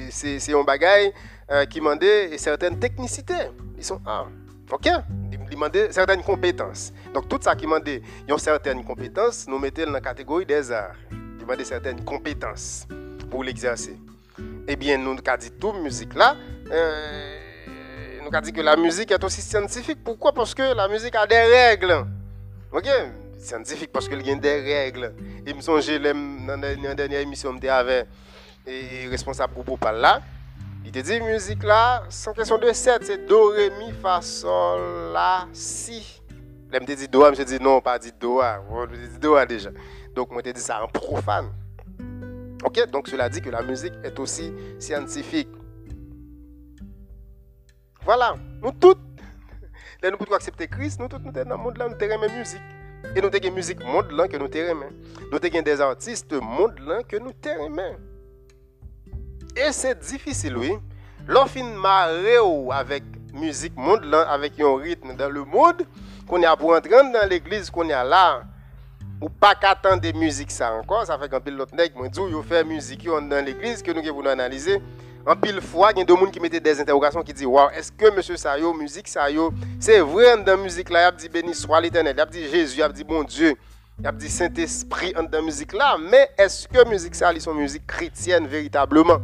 c'est un bagage euh, qui demande certaines technicités. Ils sont art. OK? Il demande certaines compétences. Donc, tout ça qui demande certaines compétences, nous mettons dans la catégorie des arts. Il demande certaines compétences pour l'exercer. Eh bien, nous avons dit tout musique là. Euh, nous avons dit que la musique est aussi scientifique. Pourquoi? Parce que la musique a des règles. OK? Scientifique parce qu'il y a des règles. Et me songe, dans la dernière émission, je avec le responsable groupe là. Il te dit musique là, sans question de 7, c'est do, ré, mi, fa, sol, la, si. Là, je dit do, je dit non, pas dit do, je dit do déjà. Donc, je dit ça en profane. Ok, donc cela dit que la musique est aussi scientifique. Voilà, nous tous, nous pouvons accepter Christ, nous tous, nous sommes dans le monde là, nous avons la musique. Et nous avons la musique monde là que nous aimons. Nous avons des artistes monde là que nous aimons. Et c'est difficile, oui. Lorsqu'on marre avec musique monde là, avec un rythme dans le monde, qu'on a pour entrer dans l'église, qu'on a là, ou pas qu'attendre des musiques ça encore, ça fait qu'un pilote nègre, moi, dit, yo fait musique dans l'église que nous devons analyser. En pile fois, il y a des gens qui mettent des interrogations qui disent Waouh, est-ce que monsieur Sayo, musique Sayo, c'est vrai dans musique là, il a dit béni soit l'éternel, il a dit Jésus, il a dit bon Dieu, il a dit Saint-Esprit dans musique là, mais est-ce que musique ça, c'est une musique chrétienne véritablement?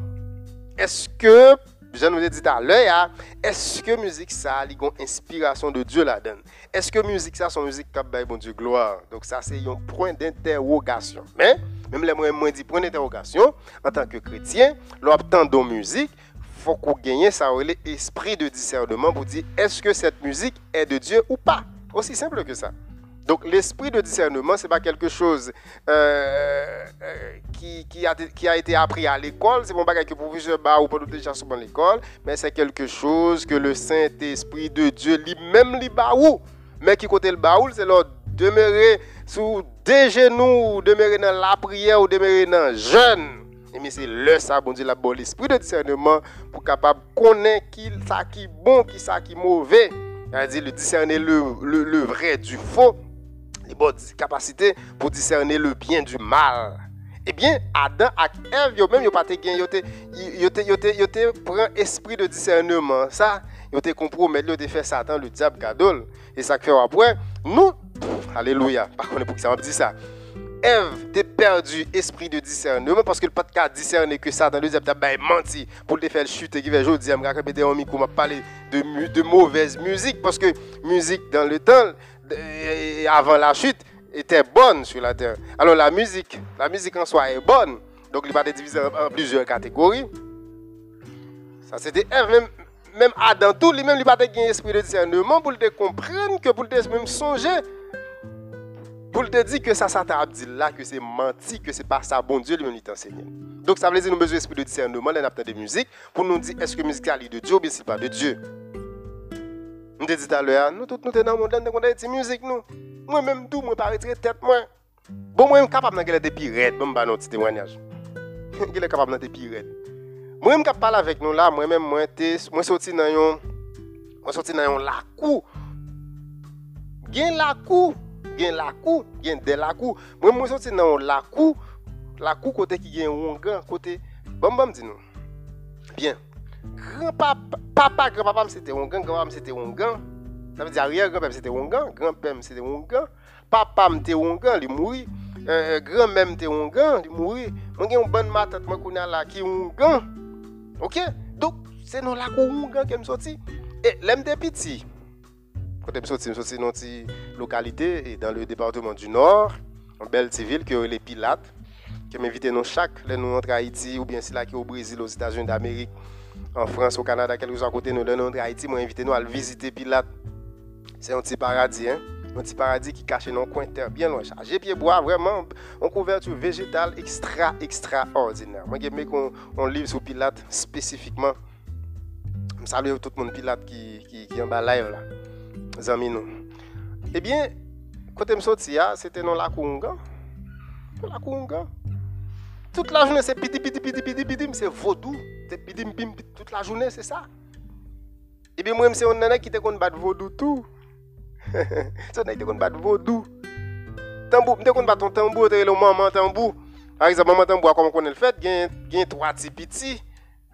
Est-ce que, je nous ai dit à l'heure, hein, est-ce que musique ça, a une inspiration de Dieu là-dedans? Est-ce que musique ça, une musique qui a bon Dieu gloire? Donc ça, c'est un point d'interrogation. Mais, même les moyens dit point d'interrogation, en tant que chrétien, l'obtention de musique, faut qu'on gagne ça l'esprit de discernement pour dire est-ce que cette musique est de Dieu ou pas? Aussi simple que ça. Donc l'esprit de discernement, ce n'est pas quelque chose euh, euh, qui, a, été appris à l'école, c'est bon bagage que professeur bas ou pas déjà dans l'école, mais c'est quelque chose que le Saint-Esprit de Dieu lui-même lui où Mais qui côté le baoul, c'est leur demeurer sous des genoux, demeurer dans la prière ou demeurer dans le jeûne. Et mais c'est le ça, bon Dieu, l'esprit de discernement pour capable connaître qui ça qui bon, qui ça qui mauvais. C'est-à-dire le discerner le, le, le vrai du faux les bonnes capacités pour discerner le bien du mal. Eh bien, Adam et Ève, yo même pas te gen, yo te yo te yo prend esprit de discernement. Ça, yo te compromis, yo te fait Satan le diable cadeau. Et ça fait après, nous alléluia. Par contre, pour que ça me dit ça. Ève t'es perdu esprit de discernement parce que le de discerner que Satan le diable t'a menti pour te faire chuter qui va aujourd'hui me répéter en micro m'a parler de de mauvaise musique parce que musique dans le temps avant la chute était bonne sur la terre. Alors la musique, la musique en soi est bonne. Donc il va être divisé en plusieurs catégories. Ça c'était même même Adam tout lui-même il va un esprit de discernement pour te comprendre que pour te même songer pour te dire que ça ça t'a dit là que c'est menti que c'est pas ça bon Dieu lui-même t'enseigne. Donc ça veut dire nous besoin d'esprit de discernement dans la de musique pour nous dire est-ce que musique est de Dieu ou bien c'est pas de Dieu? Mwen te dit alè a, nou tout nou te nan moun dan, te konta eti müzik nou. Mwen mèm tou, mwen pa retire tèt mwen. Bon mwen m kapap nan gèlè tepi red, mwen ba nou ti témoignaj. Gèlè kapap nan tepi red. Mwen m kap pala vek nou la, mwen mèm mwen te, mwen soti nan yon, mwen soti nan yon lakou. Gen lakou, gen lakou, gen de lakou. Mwen mwen soti nan yon lakou, lakou kote ki gen yon gan, kote, bambam di nou. Bien. Grand-papa, papa, grand-papa, c'était Wongan, grand-papa, c'était Wongan. Ça veut dire arrière-grand-père, c'était Wongan, grand-père, c'était Wongan. Papa, c'était Wongan, il mourit. Euh, grand-mère, c'était Wongan, il mourit. Moi, j'ai une bonne matin, moi, qu'on a là, qui est Wongan. Ok? Donc, c'est dans la Wongan que je sorti. Et l'aime des petits. Quand je suis sorti, je suis sorti dans une localité dans le département du Nord, en belle ville, qui est les Pilates, qui m'invite dans chaque, là, nous entre Haïti, ou bien c'est là qui au Brésil, aux États-Unis d'Amérique en France, au Canada, quelques à côté nous, dans Haïti, moi invité nous à visiter Pilate. C'est un petit paradis, hein? un petit paradis qui cache dans un coin terre bien loin. J'ai pied bois, vraiment, en couverture végétale extra, extraordinaire. Moi, j'aime qu'on on sur Pilate spécifiquement. Je salue tout le monde Pilate qui, est en bas live là. amis nous. Eh bien, quand je suis sorti, c'était dans la Kunga. Dans la Kunga. Toute la journée, c'est piti, piti, piti, piti, piti, c'est vaudou. C'est piti, piti, toute la journée, c'est ça. Et bien, moi, c'est un nana qui te qu'on bat vaudou tout. c'est un nana qui te qu'on bat vaudou. Tambour, te qu'on bat ton tambour, te le maman tambour. Par exemple, maman tambour, comme on le fait, il y a trois petits petits.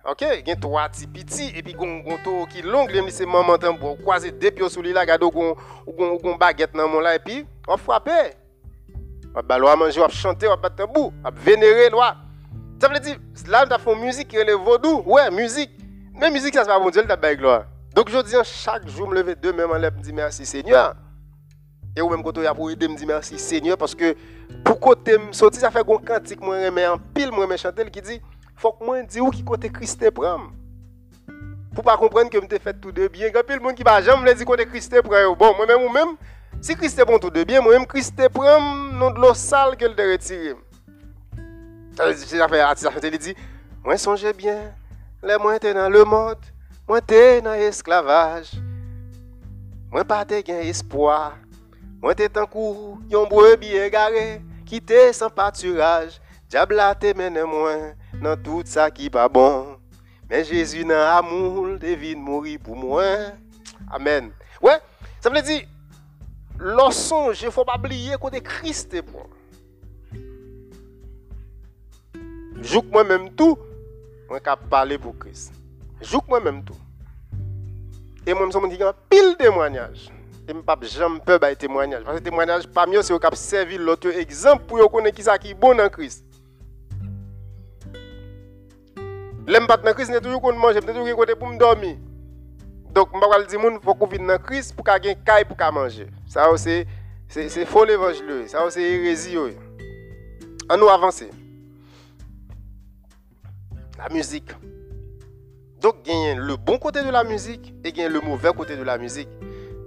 Ok, il y a trois petits petits, et puis il y a un qui long, c'est maman tambour. Croiser deux pieds sous lui là, il y a baguette dans mon là, et puis on frappe. On va manger, on va chanter, va battre on va vénérer loi. Ça veut dire, là, on a fait musique qui le vaudou. Ouais, musique. Mais musique, ça, c'est pas bon Dieu, le gloire. Donc, je dis, chaque jour, je me lève deux mêmes en l'air, me dis merci Seigneur. Et ou même quand on pour aider, me dis merci Seigneur, parce que pour côté me sortir, ça fait un cantique, moi, remets en pile, moi, me chanter, qui dit, faut que moi, dis où qui côté Christ prend. pour pas comprendre que je fait tout de bien. Quand le monde qui va jamais dire qu'on est Christ prend bon, moi-même ou même si Christ bon tout de bien, moi-même Christ prend non de l'eau sale que le retiré. Ça fait artiste il dit moi songez bien, les moi dans le monde, moi t'es dans l'esclavage. Moi pas te gain espoir. Moi t'es tant coup, yon brebis égaré, qui t'es sans pâturage. Diable a te mène moi dans tout ça qui pas bon. Mais Jésus dans amour, devine mourir pour moi. Amen. Ouais, ça veut dire, lorsque il ne faut pas oublier que Christ est bon. Joue moi-même tout, je parler pour Christ. Joue moi-même tout. Et moi, je me dis pile témoignage. Et je ne pas jamais peur de témoignage. Parce que témoignage, pas mieux, c'est que servi l'autre exemple pour connaître qui est bon en Christ. Lem bat nan kris, ne toujou kon manje, ne toujou kote pou m dormi. Dok, m bakal di moun, fò kou vin nan kris pou ka gen kay pou ka manje. Sa ou se, se fol evanjlou. Sa ou se erezi yo. An nou avanse. La müzik. Dok, genyen le bon kote de la müzik, e genyen le mouvel kote de la müzik.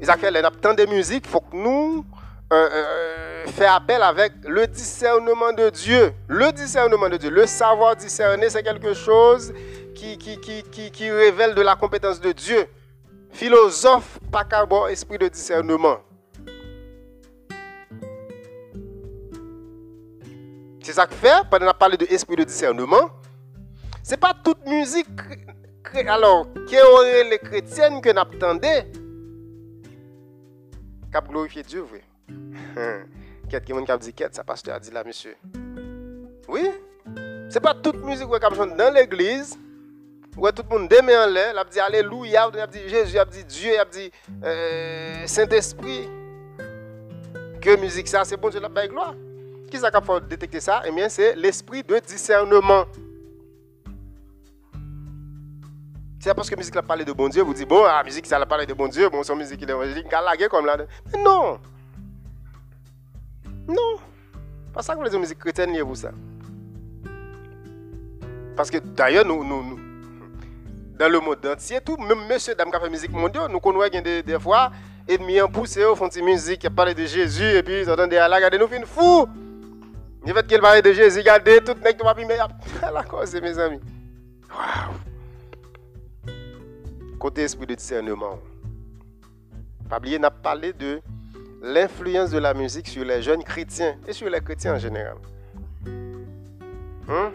E zakè, lè nap tan de müzik, fòk nou... Euh, euh, fait appel avec le discernement de Dieu. Le discernement de Dieu, le savoir discerner, c'est quelque chose qui, révèle de la compétence de Dieu. Philosophe, pas qu'un esprit de discernement. C'est ça que fait, pendant qu'on a parlé de esprit de discernement, c'est pas toute musique alors qui aurait les chrétiennes que nous attendons qui glorifier Dieu, vrai. Quête qui a dit quête, ça pasteur a dit là, monsieur. Oui, c'est pas toute musique qui chante dans l'église. Où tout le monde démet en l'air, il a dit Alléluia, il a dit Jésus, il a dit Dieu, il a dit euh, Saint-Esprit. Que musique ça, c'est bon Dieu la gloire. Qui ça qui détecter ça? Eh bien, c'est l'esprit de discernement. C'est parce que la musique a parlé de bon Dieu, vous dites, bon, la musique ça a parlé de bon Dieu, bon, son musique évangélique, il comme là. Mais non! Non. Pas ça que vous les musique chrétienne liée vous ça. Parce que d'ailleurs, nous, nous, dans le monde entier, tout, même monsieur, dame qui fait musique mondiale, nous connaissons des, fois, ennemis en poussé, font une musique, qui de Jésus, et puis ils entendent des Allah, regardez, nous fin fou. Le fait qu'il parle de Jésus, regardez, tout le monde mais à la cause, mes amis. Waouh. Côté esprit de discernement. Pas oublier, n'a parlé de l'influence de la musique sur les jeunes chrétiens et sur les chrétiens en général. Hein?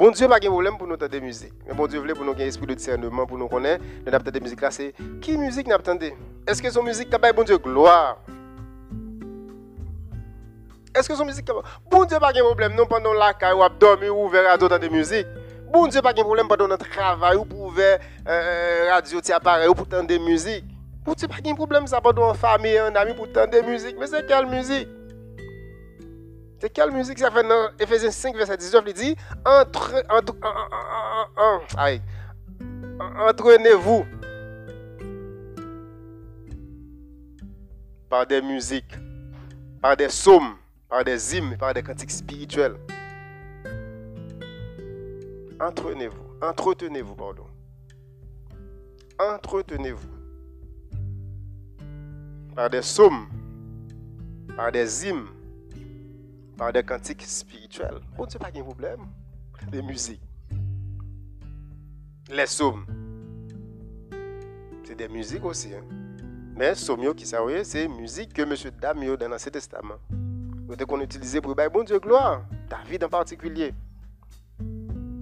Bon Dieu, pas de problème pour nous entendre des musiques. Mais bon Dieu voulait pour nous un esprit de discernement, pour nous connaître, nous avons des musiques là, c'est qui musique nous attendez Est-ce que son musique t'a bon Dieu gloire? Est-ce que son musique Bon Dieu, pas de problème, non pendant la caille ou dormir ou ouvert d'autres de musique. Bon Dieu, pas de problème pendant notre travail ou pour ouvrir euh, radio, appareil ou pour entendre musiques. Pour tu pas de problème ça pour en famille, un ami pour entendre des musiques, mais c'est quelle musique? C'est quelle musique ça fait dans Ephésiens 5 verset 19 il dit entre entre entraînez-vous par des musiques, par des psaumes, par des hymnes, par des cantiques spirituels. Entraînez-vous, entretenez-vous, pardon. Entretenez-vous par des psaumes, par des hymnes, par des cantiques spirituels. Bon Dieu, pas de problème. Les musiques. Les psaumes. C'est des musiques aussi. Hein. Mais psaumes, qui c'est musique que M. Dame dans l'Ancien Testament. qu'on utilisait pour bon Dieu gloire. David en particulier.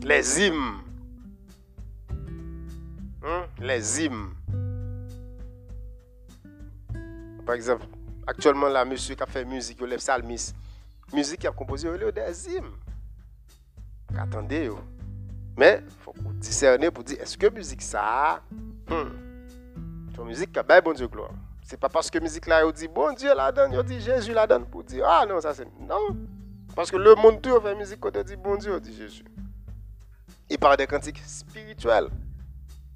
Les hymnes. Hein? Les hymnes. Par exemple, actuellement, là, monsieur qui a fait musique, le psalmiste, musique qui a composé, il des hymnes. Attendez, mais il faut discerner pour dire est-ce que musique ça, hmm. Ton musique qui a bon Dieu gloire? C'est pas parce que musique là, il dit bon Dieu la donne, il dit Jésus la donne pour dire ah non, ça c'est non. Parce que le monde tout fait musique quand on dit bon Dieu, dit Jésus. Il parle des cantiques spirituels.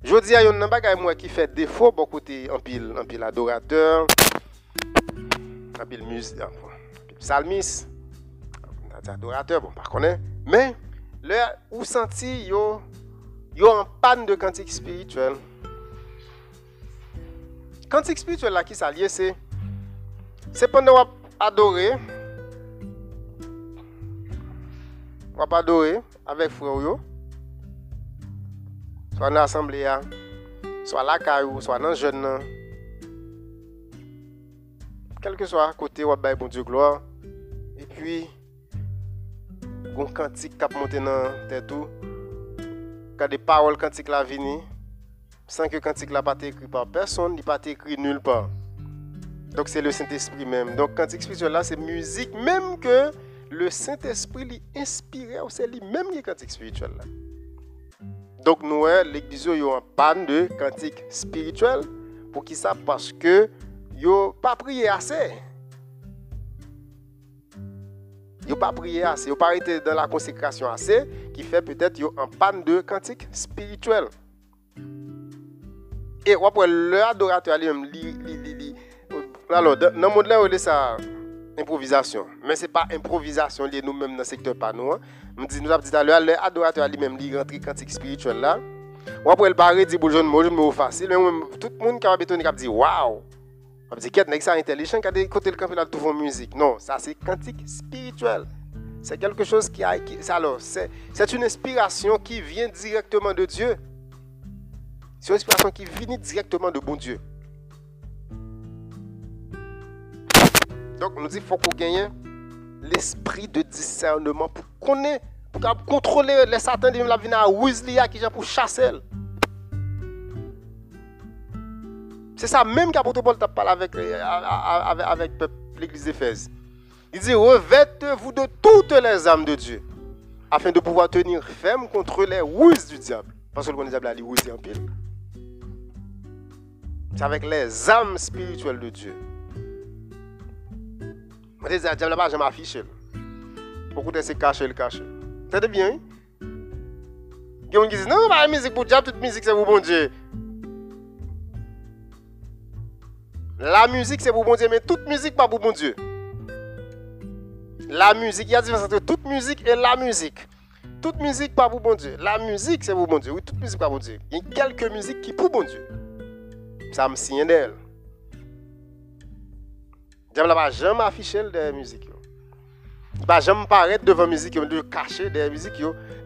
Je dis à un bagay moi qui fait défaut beaucoup de en pile en pile adorateur un pile musique, psalmiste, adorateur, bon, pas connaît. Mais, là, où senti yo yo en panne de cantique spirituel? Cantique spirituel là qui s'allie, c'est c'est pendant adorer, on adorer avec frère soit dans l'assemblée, soit la caillou, soit dans jeune quel que soit côté où bon Dieu gloire. Et puis un cantique qui monté dans tête tout quand des paroles cantique la vini sans que cantique la pas écrit par personne, il pas écrit nulle part. Donc c'est le Saint-Esprit même. Donc cantique spirituel c'est musique même que le Saint-Esprit lui inspiré c'est lui même qui cantique spirituel là. Donc nous l'église yo en panne de cantique spirituel pour qui ça? Parce que yo pas prié assez. Yo pas prié assez, yo pas été dans la consécration assez qui fait peut-être yo en panne de cantique spirituel. Et après le adorateur lui-même alors dans le monde là on ça improvisation, mais c'est pas improvisation lié nous-mêmes dans le secteur pas nous. Dit nous avons dit tout à l'heure le adorateur lui-même li rentre cantique spirituel là. Ou après le parler dit pour jeune mot facile, tout le monde qui a bétonné dit waouh on dit qu'il a intelligent qui a des côtés le camp là tout font musique? Non, ça c'est cantique spirituel. C'est quelque chose qui a alors c'est c'est une inspiration qui vient directement de Dieu. C'est une inspiration qui vient directement de bon Dieu. Donc, on nous dit qu'il faut qu'on gagne l'esprit de discernement pour connaître, pour contrôler les satans de la vie à Weasley qui pour chasser. C'est ça même qu'apôtre Paul t'a parlé avec, euh, l'église d'Éphèse. Il dit, revêtez-vous de toutes les âmes de Dieu, afin de pouvoir tenir ferme contre les ruses du diable. Parce que le diable a dit en pile. C'est avec les âmes spirituelles de Dieu. Je dis, le diable n'a jamais affiché. Beaucoup de le caché. C'est bien? Il y a qui disent, non, pas la musique pour le diable, toute musique c'est pour bon Dieu. La musique, c'est pour bon Dieu, mais toute musique, pas pour bon Dieu. La musique, il y a différence entre toute musique et la musique. Toute musique, pas pour bon Dieu. La musique, c'est pour bon Dieu. Oui, toute musique, pas pour bon Dieu. Il y a quelques musiques qui pour bon Dieu. Ça me signe d'elle. Je ne vais jamais afficher des musiques. Je ne vais jamais paraître devant la musique, de cacher des musiques.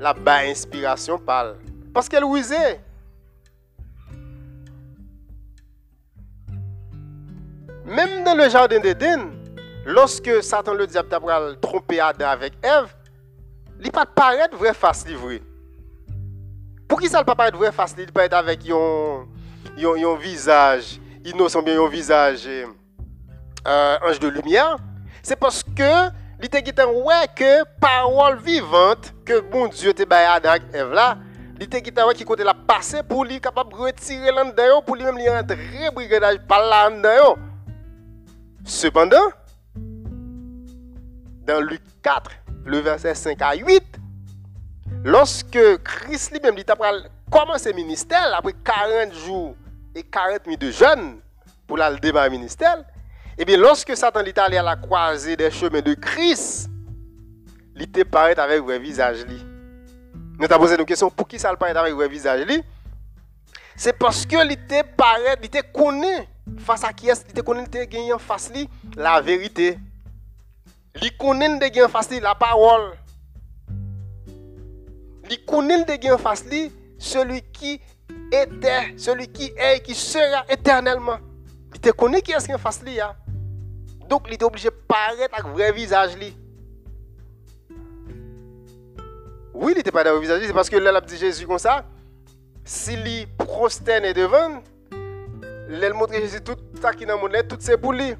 La inspiration parle. Parce qu'elle est. Même dans le jardin d'Éden, lorsque Satan le diable t'a trompé Adam avec Ève, il pas paraître vrai face livré. Pour qui ça ne pas paraître vrai face il peut être avec un visage innocent bien un visage euh, ange de lumière, c'est parce que il était ouais que parole vivante que bon Dieu te baillé Adam avec Ève là, il était qui côté la passer pour lui capable de retirer l'endroit pour lui même lui rentrer brigadage par là Cependant, dans Luc 4, le verset 5 à 8, lorsque Christ lui-même dit après commencer le ministère, après 40 jours et 40 nuits de jeûne pour le le ministère, et eh bien lorsque Satan est allé à la croisée des chemins de Christ, il était paraît avec un visage. Nous avons posé une question, pour qui ça le paraît avec un visage C'est parce que il était paraît, il était face à qui est-ce qu'il connaît gagné en face la vérité. Il connaît de gagner en face la parole. Il connaît de gagner en face celui qui était, celui qui est et qui sera éternellement. Il te connaît qui est-ce qui en face lui. Donc il est obligé de paraître avec vrai visage Oui, il était pas dans le visage, c'est parce que là, il a dit Jésus comme ça. S'il prosterne devant, il montre Jésus tout ça qui est dans le monde, tout c'est pour lui.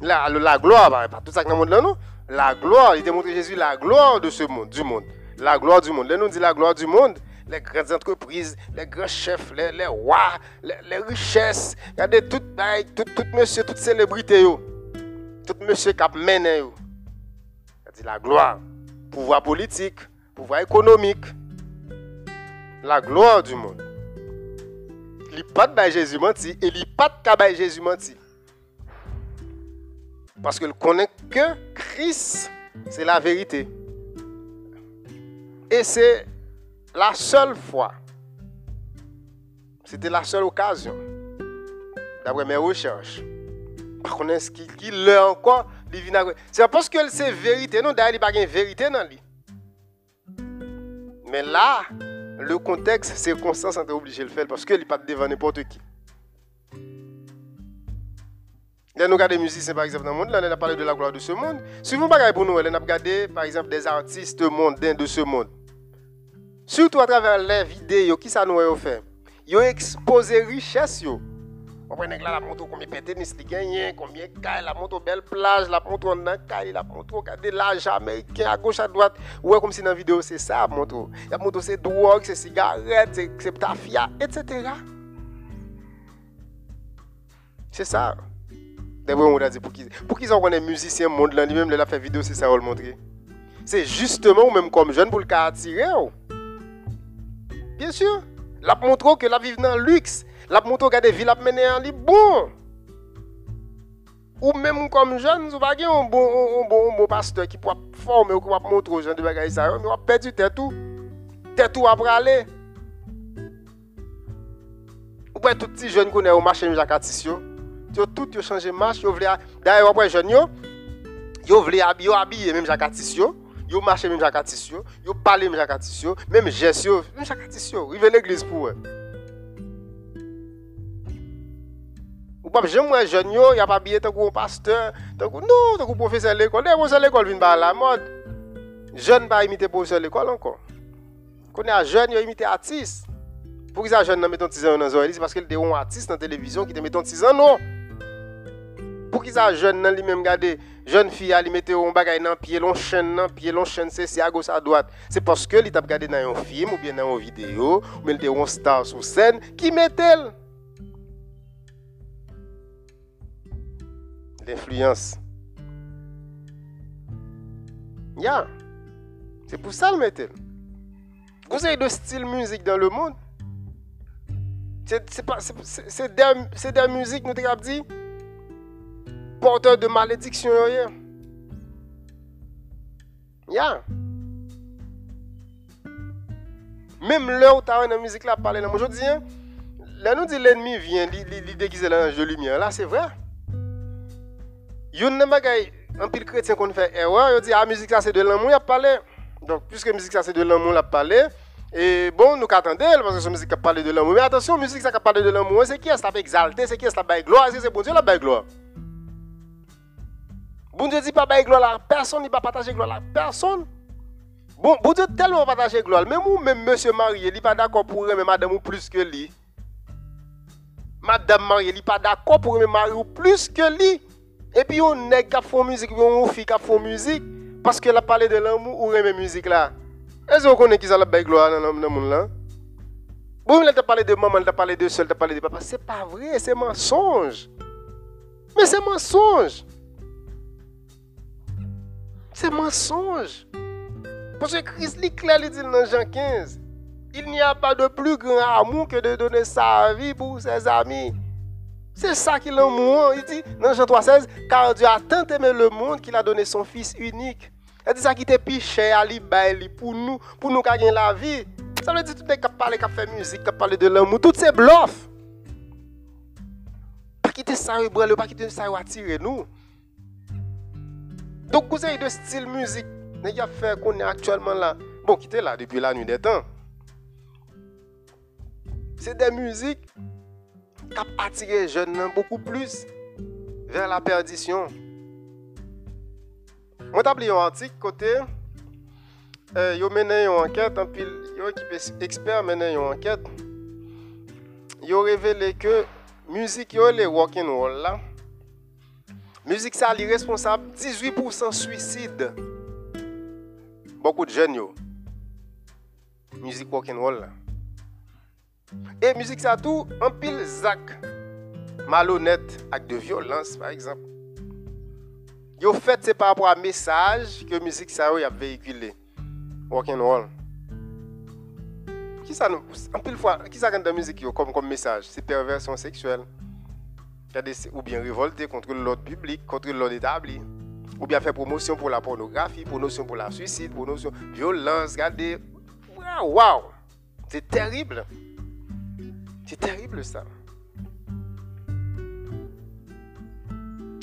La, gloire, bah, pas tout ça qui est dans. La gloire, il te montre Jésus la gloire de ce monde, du monde. La gloire du monde. Là, nous dit la gloire du monde. Les grandes entreprises, les grands chefs, les, les rois, les, richesses. Regardez tout, tout, tout monsieur, toute célébrité, tout monsieur qui mené. dit la gloire. Pouvoir politique, pouvoir économique. La gloire du monde il pas de Jésus menti et il pas de Jésus menti. Parce qu'il connaît que Christ, c'est la vérité. Et c'est la seule fois, c'était la seule occasion, d'après mes recherches. Par contre, ce qui l'a encore, c'est parce que c'est vérité. Non, d'ailleurs, il n'y a pas de vérité dans lui. Mais là, le contexte, circonstance, on est obligé de le faire parce qu'il n'est pas devant n'importe qui. Là, nous regardons des musiciens, par exemple, dans le monde, là, on a parlé de la gloire de ce monde. Si vous regardez pour nous, on a regardé, par exemple, des artistes mondains de ce monde. Surtout à travers les vidéos, qui ça nous a fait Ils ont exposé richesse. On prend la montre tennis il gagne, combien de cailles, la montre belle plage, la montre la montre de l'argent américain à gauche, à droite. Ouais, comme si la la montre. La montre, c'est drogue, c'est cigarette, c'est tafia, etc. C'est ça. D'abord, on a dit pour qui pour qu'ils ont des musiciens monde là lui-même il a fait vidéo c'est ça on le montrer. C'est justement ou même comme jeune pour le attirer. Oh. Bien sûr, la montre que la vivre dans le luxe, la montre que des villes mené en li bon. Ou même comme jeune, vous pas un bon un bon, bon pasteur qui peut former ou qui montrer aux gens de bagaille ça, mais on perd du temps tout. Tête tout après aller. Ou pas tout petit jeune connaît au marché Jacques Attissio yo tout yo changé marche yo vle d'ailleurs après jeune yo yo vle yo habiller même Jacques yo marcher même Jacques yo parler même Jacques yo même geste yo même Jacques yo rive l'église pour eux ou pas j'aime moi jeune yo y a pas habillé tant que pasteur tant que non tant que professeur l'école. Les professeurs l'école viennent par la mode. Jeune pas imiter professeur l'école encore. Est a jeune yo imiter artiste. Pour qu'ils jeune nan mettons 6 ans dans c'est parce qu'il était un artiste dans la télévision qui te mettons 6 ans non. Pour qu'ils ça jeune li même garder jeune fille a li mette un bagay nan pied long chaîne nan pied long chaîne c'est à gauche à droite. C'est parce li t'a regardé dans un film ou bien dans une vidéo ou bien était un star sur scène qui mettait l'influence ya c'est pour ça le mettait vous avez de style musique dans le monde c'est des, des musiques nous t'avons dit porteur de malédiction. Yeah. yeah. Même là où tu as une musique là parler là, je dis, hein, là nous dit l'ennemi vient, il déguise l'ange de lumière. Là c'est vrai. Yon nan bagay, pile chrétien qu'on fait erreur, il dit ah musique ça c'est de l'amour, il a parlé. Donc puisque musique ça c'est de l'amour, il a parlé. Et bon, nous attendons parce que c'est musique qui parle de l'amour. Mais attention, musique ça qui parle de l'amour, c'est qui est-ce qui exalté, c'est qui est-ce qui gloire, c'est bon Dieu la gloire? Bon Dieu dit pas bailler gloire à personne, il pas partager gloire à personne. Bon, bon Dieu tellement partager gloire. Même ou même monsieur marié, il pas d'accord pour aimer madame ou plus que lui. Madame mariée, il pas d'accord pour aimer mari ou plus que lui. Et puis on nèg qui font musique, on fille qui font musique parce qu'elle a parlé de l'amour ou aimer musique là. Est-ce vous connaissez qui ça la bailler gloire dans le monde là? Bon, elle t'a parlé de maman, elle t'a parlé de seul, elle t'a parlé de papa. C'est pas vrai, c'est mensonge. Mais c'est mensonge. C'est mensonge. Parce que Christ dit clair, il dit dans Jean 15, il n'y a pas de plus grand amour que de donner sa vie pour ses amis. C'est ça qu'il amour. Il dit dans Jean 3,16, car Dieu a tant aimé le monde qu'il a donné son Fils unique. Il dit ça qui était plus cher à lui, pour nous, pour nous gagner la vie. Ça veut dire tout le monde qui parle, qui fait musique, qui parle de l'amour, tout c'est bluff. Pas quitter ça, pas quitter ça, attirer nous. Donc, vous avez de style musique qui a fait qu'on est actuellement là. Bon, qui était là depuis la nuit des temps. C'est des musiques ont attiré les jeunes beaucoup plus vers la perdition. Moi, j'ai un article côté. Euh, yo mené une enquête, en pile, yo équipe expert mené une enquête. Yo révélé que musique yo les walking roll là Musique ça est responsable 18% suicide. Beaucoup de jeunes yo. Musique rock and Et musique ça tout un pile zac malhonnête avec de violence par exemple. Yo fait c'est par rapport à message que musique ça a véhiculé. Rock and roll. Qui ça nous en pile fois qui ça de musique yo comme comme message, c'est perversion sexuelle ou bien révolter contre l'ordre public, contre l'ordre établi, ou bien faire promotion pour la pornographie, promotion pour la suicide, promotion violence, regardez, ça, waouh, c'est terrible. C'est terrible ça.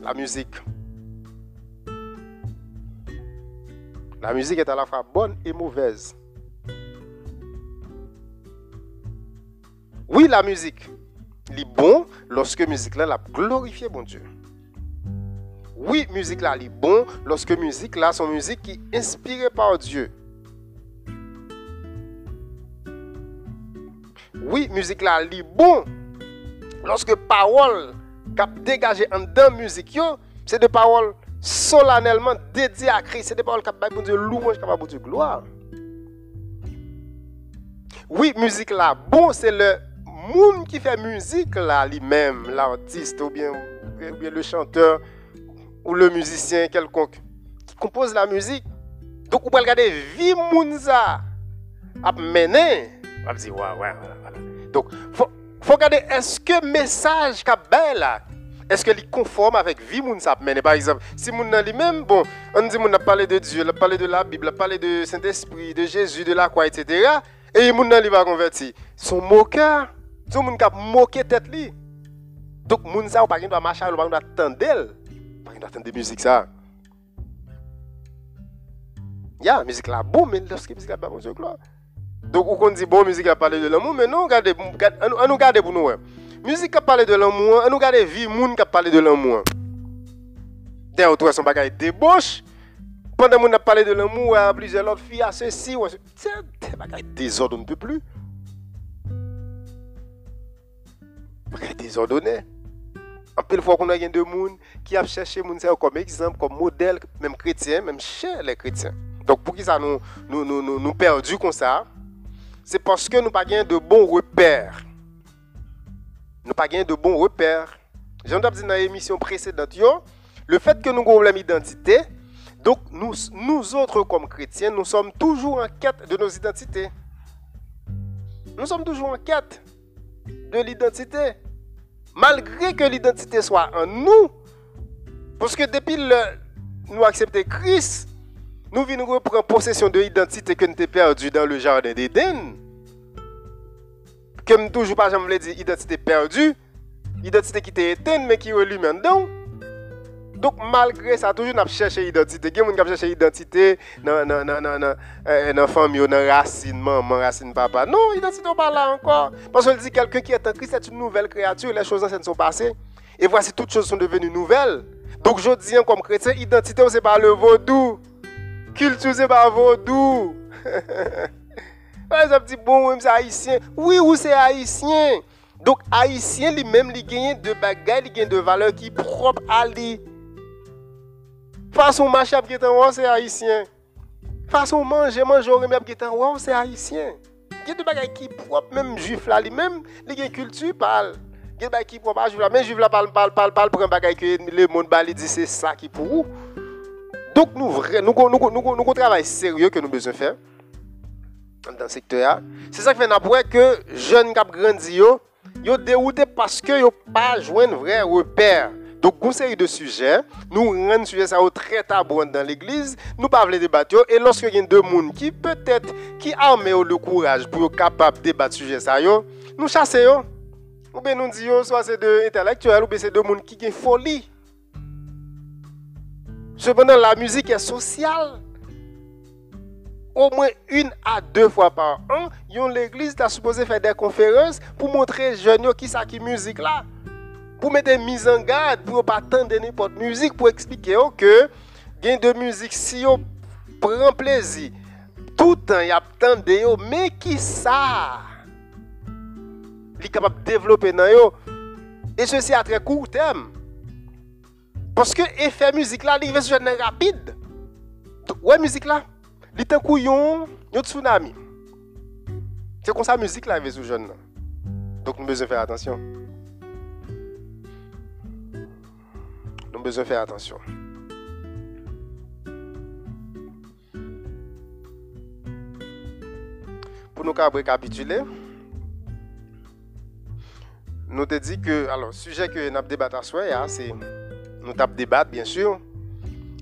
La musique. La musique est à la fois bonne et mauvaise. Oui, la musique. est bon lorsque musique là la glorifié bon Dieu. Oui, musique là est bon lorsque musique là son musique qui est inspirée par Dieu. Oui, musique là est bon lorsque parole qui dégagé en dans musique c'est des paroles solennellement dédiées à Christ, c'est des paroles qui pour Dieu louange, qui pour Dieu gloire. Oui, musique là bon, c'est le monde qui fait musique là lui-même, l'artiste ou bien, bien le chanteur ou le musicien quelconque qui compose la musique. Donc, vous pouvez regarder vie Mounza à mener. On va dire, ouais, ouais, voilà, Donc, il faut, faut regarder, est-ce que le message qu'a là, est-ce qu'il est conforme avec vie Mounza mener Par exemple, si Mounza lui-même, bon, on dit qu'on a parlé de Dieu, a parlé de la Bible, a parlé de Saint-Esprit, de Jésus, de la croix, etc. Et Mounza lui va convertir. Son moqueur, son qui a moqué tête lui. Donc, on ne doit pas marcher, on doit attendre d'elle attendre des musiques ça. Il y a musique là bon, mais lorsque la musique là pas bon, gloire. Donc, on dit bon, musique a parlé de l'amour, mais non, regardez, on nous garde pour nous. Musique a parlé de l'amour, on nous garde vie, monde qui a parlé de l'amour. D'ailleurs, on son bagage débauche. Pendant qu'on a parlé de l'amour, à plusieurs autres filles, à ceci, c'est bagage désordre, on ne peut plus. Bagage désordonné. En pile fois qu'on a des gens qui a cherché moun comme exemple, comme modèle, même chrétien, même chez les chrétiens. Donc pour qui ça nous nous nous nous, perdu comme ça, c'est parce que nous pas de bons repères. Nous pas de bons repères. J'en ai dit dans l'émission précédente, le fait que nous avons une identité, donc nous, nous autres comme chrétiens, nous sommes toujours en quête de nos identités. Nous sommes toujours en quête de l'identité malgré que l'identité soit en nous, parce que depuis le, nous accepter Christ, nous venons reprendre possession de l'identité que nous avons perdue dans le jardin d'Éden. Comme toujours, pas jamais dire identité perdue, identité qui était éteinte, mais qui est lui maintenant. Donc, malgré ça, toujours, nous cherché l'identité. Il y a des gens qui cherché l'identité dans la famille, dans la racine, maman, racine, papa. Non, l'identité n'est pas là encore. Parce qu'on dit quelqu'un qui est en Christ, c'est une nouvelle créature. Les choses anciennes sont passées. Et voici, toutes choses sont devenues nouvelles. Donc, je dis, comme chrétien, identité, c'est pas le vaudou. Culture, c'est pas vaudou. Par exemple, dit, bon, c'est haïtien. Oui, ou c'est haïtien. Donc, haïtien, lui-même, il gagne de bagages, il de valeurs qui sont propres à lui. Façon marcher qui est c'est haïtien. Façon manger, manger même qui est en c'est haïtien. Il y a des bagages qui propre même juif lui-même, il culture parle. Il y a des bagages qui propre juif là, mais juif là parle parle parle parle pour un bagage que le monde dit c'est ça qui pour. Donc nous nous nous travail sérieux que nous besoin faire dans le secteur. C'est ça qui fait que jeunes qui grandi yo, yo dérouté parce que yo pas joindre vrai repère. Donc, une série de sujets, nous rendons sujet ça très tabou dans l'église, nous parlons de débattre, et lorsque il y a deux personnes qui peut-être, qui le courage pour être capable de débattre sujet ça, nous chassons. Ou bien nous disons, soit c'est deux intellectuels, ou bien c'est deux personnes qui ont folie. Cependant, la musique est sociale. Au moins une à deux fois par an, l'église a supposé faire des conférences pour montrer aux jeunes qui ça qui musique là pour mettre des mises en garde, pour ne pas attendre n'importe musique, pour expliquer que gain de musique si on prend plaisir, tout le temps il y a tant de mais qui ça? Il est capable de développer dans. Et ceci à très court terme. Parce que l'effet musique là, il est rapide. Ouais, musique là, il est un couillon, un tsunami. C'est comme ça la musique là, il est jeune. Donc nous devons faire attention. besoin de faire attention. Pour nous récapituler, nous te dit que, alors, sujet que nous avons débattu ce c'est, nous avons débattu, bien sûr,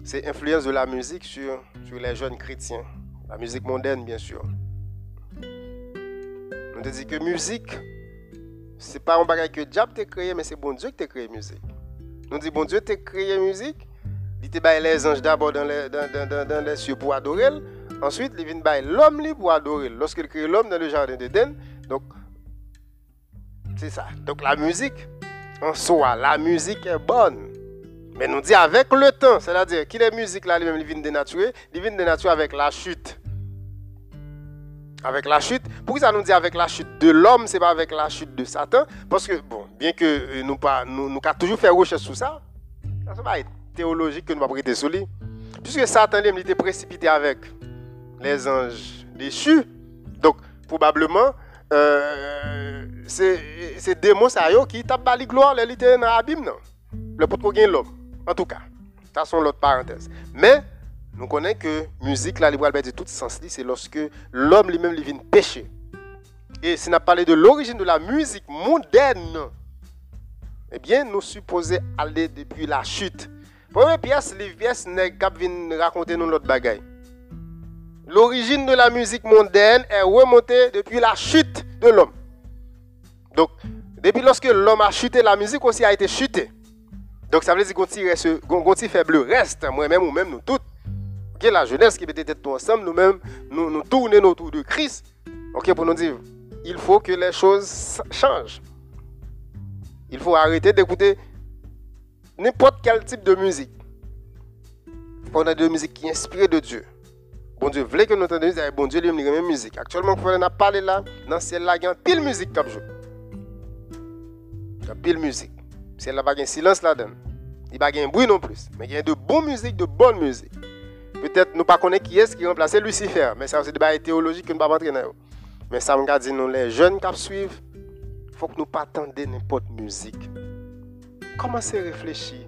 c'est l'influence de la musique sur, les jeunes chrétiens. La musique mondaine, bien sûr. te di ke müzik, se pa an bagay ke diap te kreye, men se bon Diyo te kreye müzik. Nou di bon Diyo te kreye müzik, li te baye les anj d'abord dan les cieux pou adorel, answit li vin baye l'om li pou adorel. Lorske li kreye l'om dan le jardin de Den, donk, se sa. Donk la müzik, an soa, la müzik e bon. Men nou di avek le la di, ki le müzik la li men li vin denature, li vin denature avek la chute. Avek la chute, pou ki sa nou di avek la chute de l'om, se pa avek la chute de Satan, poske, bon, bien ke nou ka toujou fè roche sou sa, sa se pa e teologik ke nou pa prete sou li. Piske Satan li men li te precipite avek les anj dechu, donk, poubableman, se demon sa yo ki tap bali gloan le li te nan abim nan. Le pot kou gen l'om. En tout cas, ça sont l'autre parenthèse. Mais, nous connaissons que musique, la libre de tout sens, c'est lorsque l'homme lui-même vient pécher. Et si on a parlé de l'origine de la musique moderne, eh bien, nous supposons aller depuis la chute. Première pièce, les pièces n'est viennent raconter nous l'autre bagaille. L'origine de la musique mondaine est remontée depuis la chute de l'homme. Donc, depuis lorsque l'homme a chuté, la musique aussi a été chutée. Donc ça veut dire qu'on petit faible reste, moi-même ou même nous tous. Ok, la jeunesse qui peut être ensemble, nous-mêmes, nous, nous tournons autour de Christ. Pour nous dire, il faut que les choses changent. Il faut arrêter d'écouter n'importe quel type de musique. On a de musique qui est inspirée de Dieu. Bon Dieu voulait que nous entendions, bon Dieu lui la même musique. Actuellement, on a parlé là, dans celle-là, il y a pile musique comme je. Il y a pile musique. Si elle n'a pas un silence là-dedans. Il n'y a pas un bruit non plus. Mais il y a de bonne musique, de bonne musique. Peut-être nous pas connaître qui est-ce qui remplace Lucifer. Mais ça, c'est des débat théologique que nous ne pouvons pas entrer Mais ça me dit nous, les jeunes qui suivent, il faut que nous ne pas n'importe musique. Commencez à réfléchir.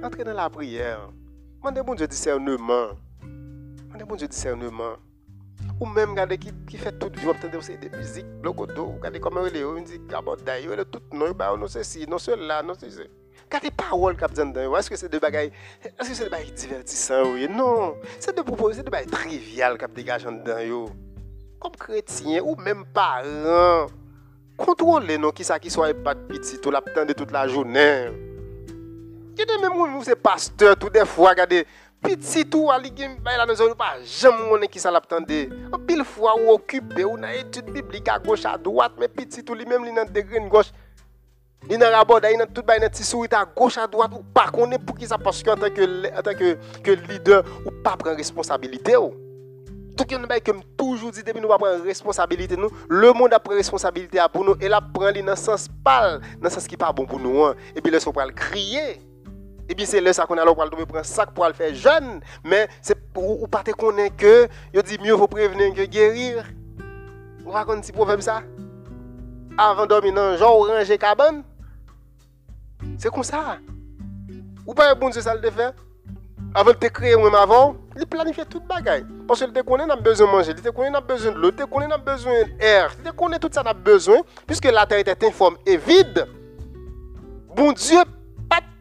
Entrez dans la prière. Demandez bon Dieu discernement. Demandez bon Dieu discernement. Ou même, regardez qui, qui fait toute vie, vous entendez aussi des musiques, blogodo, regardez comment il est, on dit, gabodaï, il est tout, non, bah, non, ceci, non, cela, non, ceci. Regardez paroles qu'il y a est-ce que c'est des bagailles, est-ce que c'est des bagailles divertissantes, oui? Non, c'est des propos, c'est des bagailles triviales dedans. Comme chrétien, ou même parents, contrôlez, non, qui ça qui soit pas petit, tout toute la journée. A même vous, c'est pasteur, tout des fois, regardez, Petit tout, ali gen bay la nou pas jamais mounen ki sa lap tande. An pile fois ou occupé ou nan étude biblique à gauche à droite, mais petit tout li même li nan degré gauche. Li nan rabord, il nan tout bay nan ti sourit à gauche à droite ou pas connaît pour qui ça en tant que en tant que que leader ou pas prendre responsabilité ou. Tout qui bay que toujours dit depuis nous pas prendre responsabilité nous, le monde a pris responsabilité pour nous et la prend li dans pas dans sens qui pas bon pour nous hein. et puis là on le crier. Et puis c'est là ça qu'on a pour prendre un sac pour le faire jeune, mais c'est pour ou pas te connaître que il dit mieux faut prévenir que guérir. On raconte petit proverbe ça? Avant de dormir dans genre ranger cabane. C'est comme ça. Ou pas bon Dieu ça le fait avant de te créer même avant, il planifie toute bagaille. Parce qu'il te connaît, n'a besoin de manger, il te connaît, n'a besoin de l'eau, il te connaît, n'a besoin d'air, il te connaît tout ça, n'a besoin, puisque la terre était informe et vide. Bon Dieu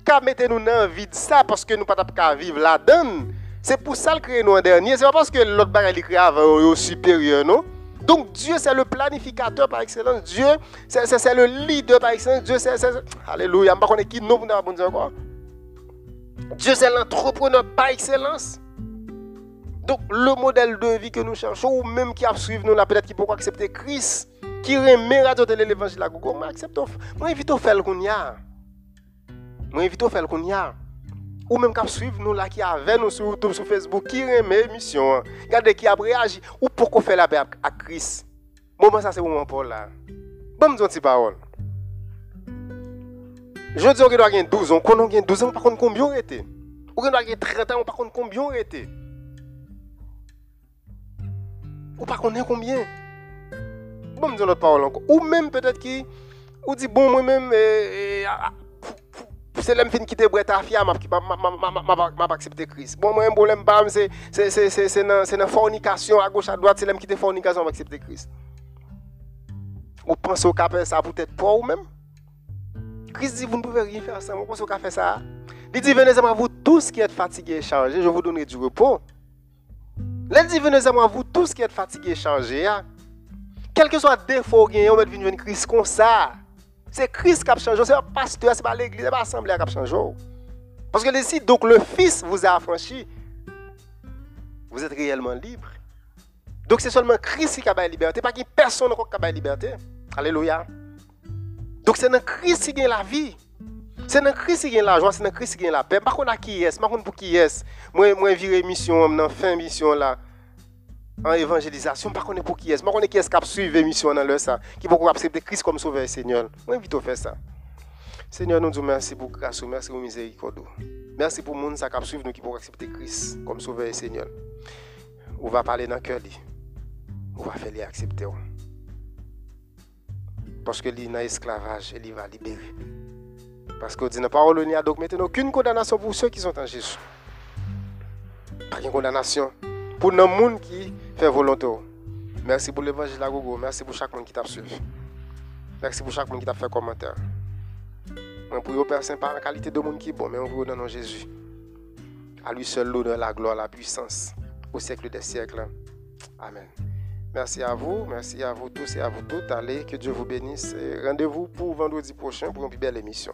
ka mette nou nan vide sa paske nou patap ka vive la den. Se pou sa l kreye nou an denye. Se pa paske lot bagay li kreye avan ou yo superior, non? Donk, Diyo se le planifikateur par excellence. Diyo se le leader par excellence. Diyo se, se, se, aleluya, mba konen ki nou pou nan apon diyo kwa. Diyo se l'entrepreneur par excellence. Donk, le model de vi ke nou chanchou, ou menm ki ap suive nou la, pedet ki pou kwa aksepte Kris, ki reme radyo de l'evangile la gogo, mwen aksepte, mwen evito fel koun ya. Mwen invite ou fèl koun ya. Ou menm kap suiv nou la ki ave nou sou YouTube, sou Facebook, ki reme emisyon. Gade ki ap reagi. Ou pou kou fèl apè ak Chris. Mouman sa se mouman pou la. Bon mzon ti parol. Je di ou gen do a gen 12 an. Konon gen 12 an, ou pa kon konbyon rete. Ou gen do a gen 30 an, ou pa kon konbyon rete. Ou pa konen konbyen. Bon mzon not parol anko. Ou menm petèt ki, ou di bon mwen e... Se lem fin kite breta afya, ma pa aksepte kris. Bon, mwen mbo lem bam, se nan fornikasyon a goch a doat, se lem kite fornikasyon, ma pa aksepte kris. Ou panso ka fe sa pou tete pou ou men? Kris di, vous ne pouvez rien faire sa, mwen panso ka fe sa. Li di, venez a moi, vous tous qui êtes fatigués et changés, je vous donnerai du repos. Li di, venez a moi, vous tous qui êtes fatigués et changés, Quel que soit défaut a, on met une crise comme ça. C'est Christ qui a changé, c'est pas pasteur, c'est pas l'église, c'est pas l'assemblée qui a changé. Parce que si donc le Fils vous a affranchi, vous êtes réellement libre. Donc c'est seulement Christ qui a la liberté, pas personne qui a la liberté. Alléluia. Donc c'est dans Christ qui a la vie. C'est dans Christ qui a la joie, c'est dans Christ qui a la paix. Par contre, qui est, par contre pour qui est. Moi, moi, viré mission, dans fin mission là, en évangélisation, par contre pour qui est. Par contre, qui est qui a suivi mission dans le ça, qui peut accepter Christ comme sauveur Seigneur. Moi, invite à faire ça. Seigneur, nous disons merci pour grâce, merci pour miséricorde. Merci pour le monde qui suivre nous qui pour accepter Christ comme sauveur Seigneur. On va parler dans le cœur. On va faire les accepter. Parce que est dans l'esclavage et il va libérer. Parce que dit dans la parole, il n'y a donc maintenant aucune condamnation pour ceux qui sont en Jésus. Pas de condamnation pour le monde qui fait volonté. Merci pour l'évangile à Gogo. Merci pour chaque monde qui t'a suivi. Merci pour chaque monde qui t'a fait commentaire. On au Père Saint par la qualité de monde qui est bon, mais on nom de Jésus. À lui seul l'honneur, la gloire, la puissance, au siècle des siècles. Amen. Merci à vous, merci à vous tous et à vous toutes. Allez, que Dieu vous bénisse. Rendez-vous pour vendredi prochain pour une belle émission.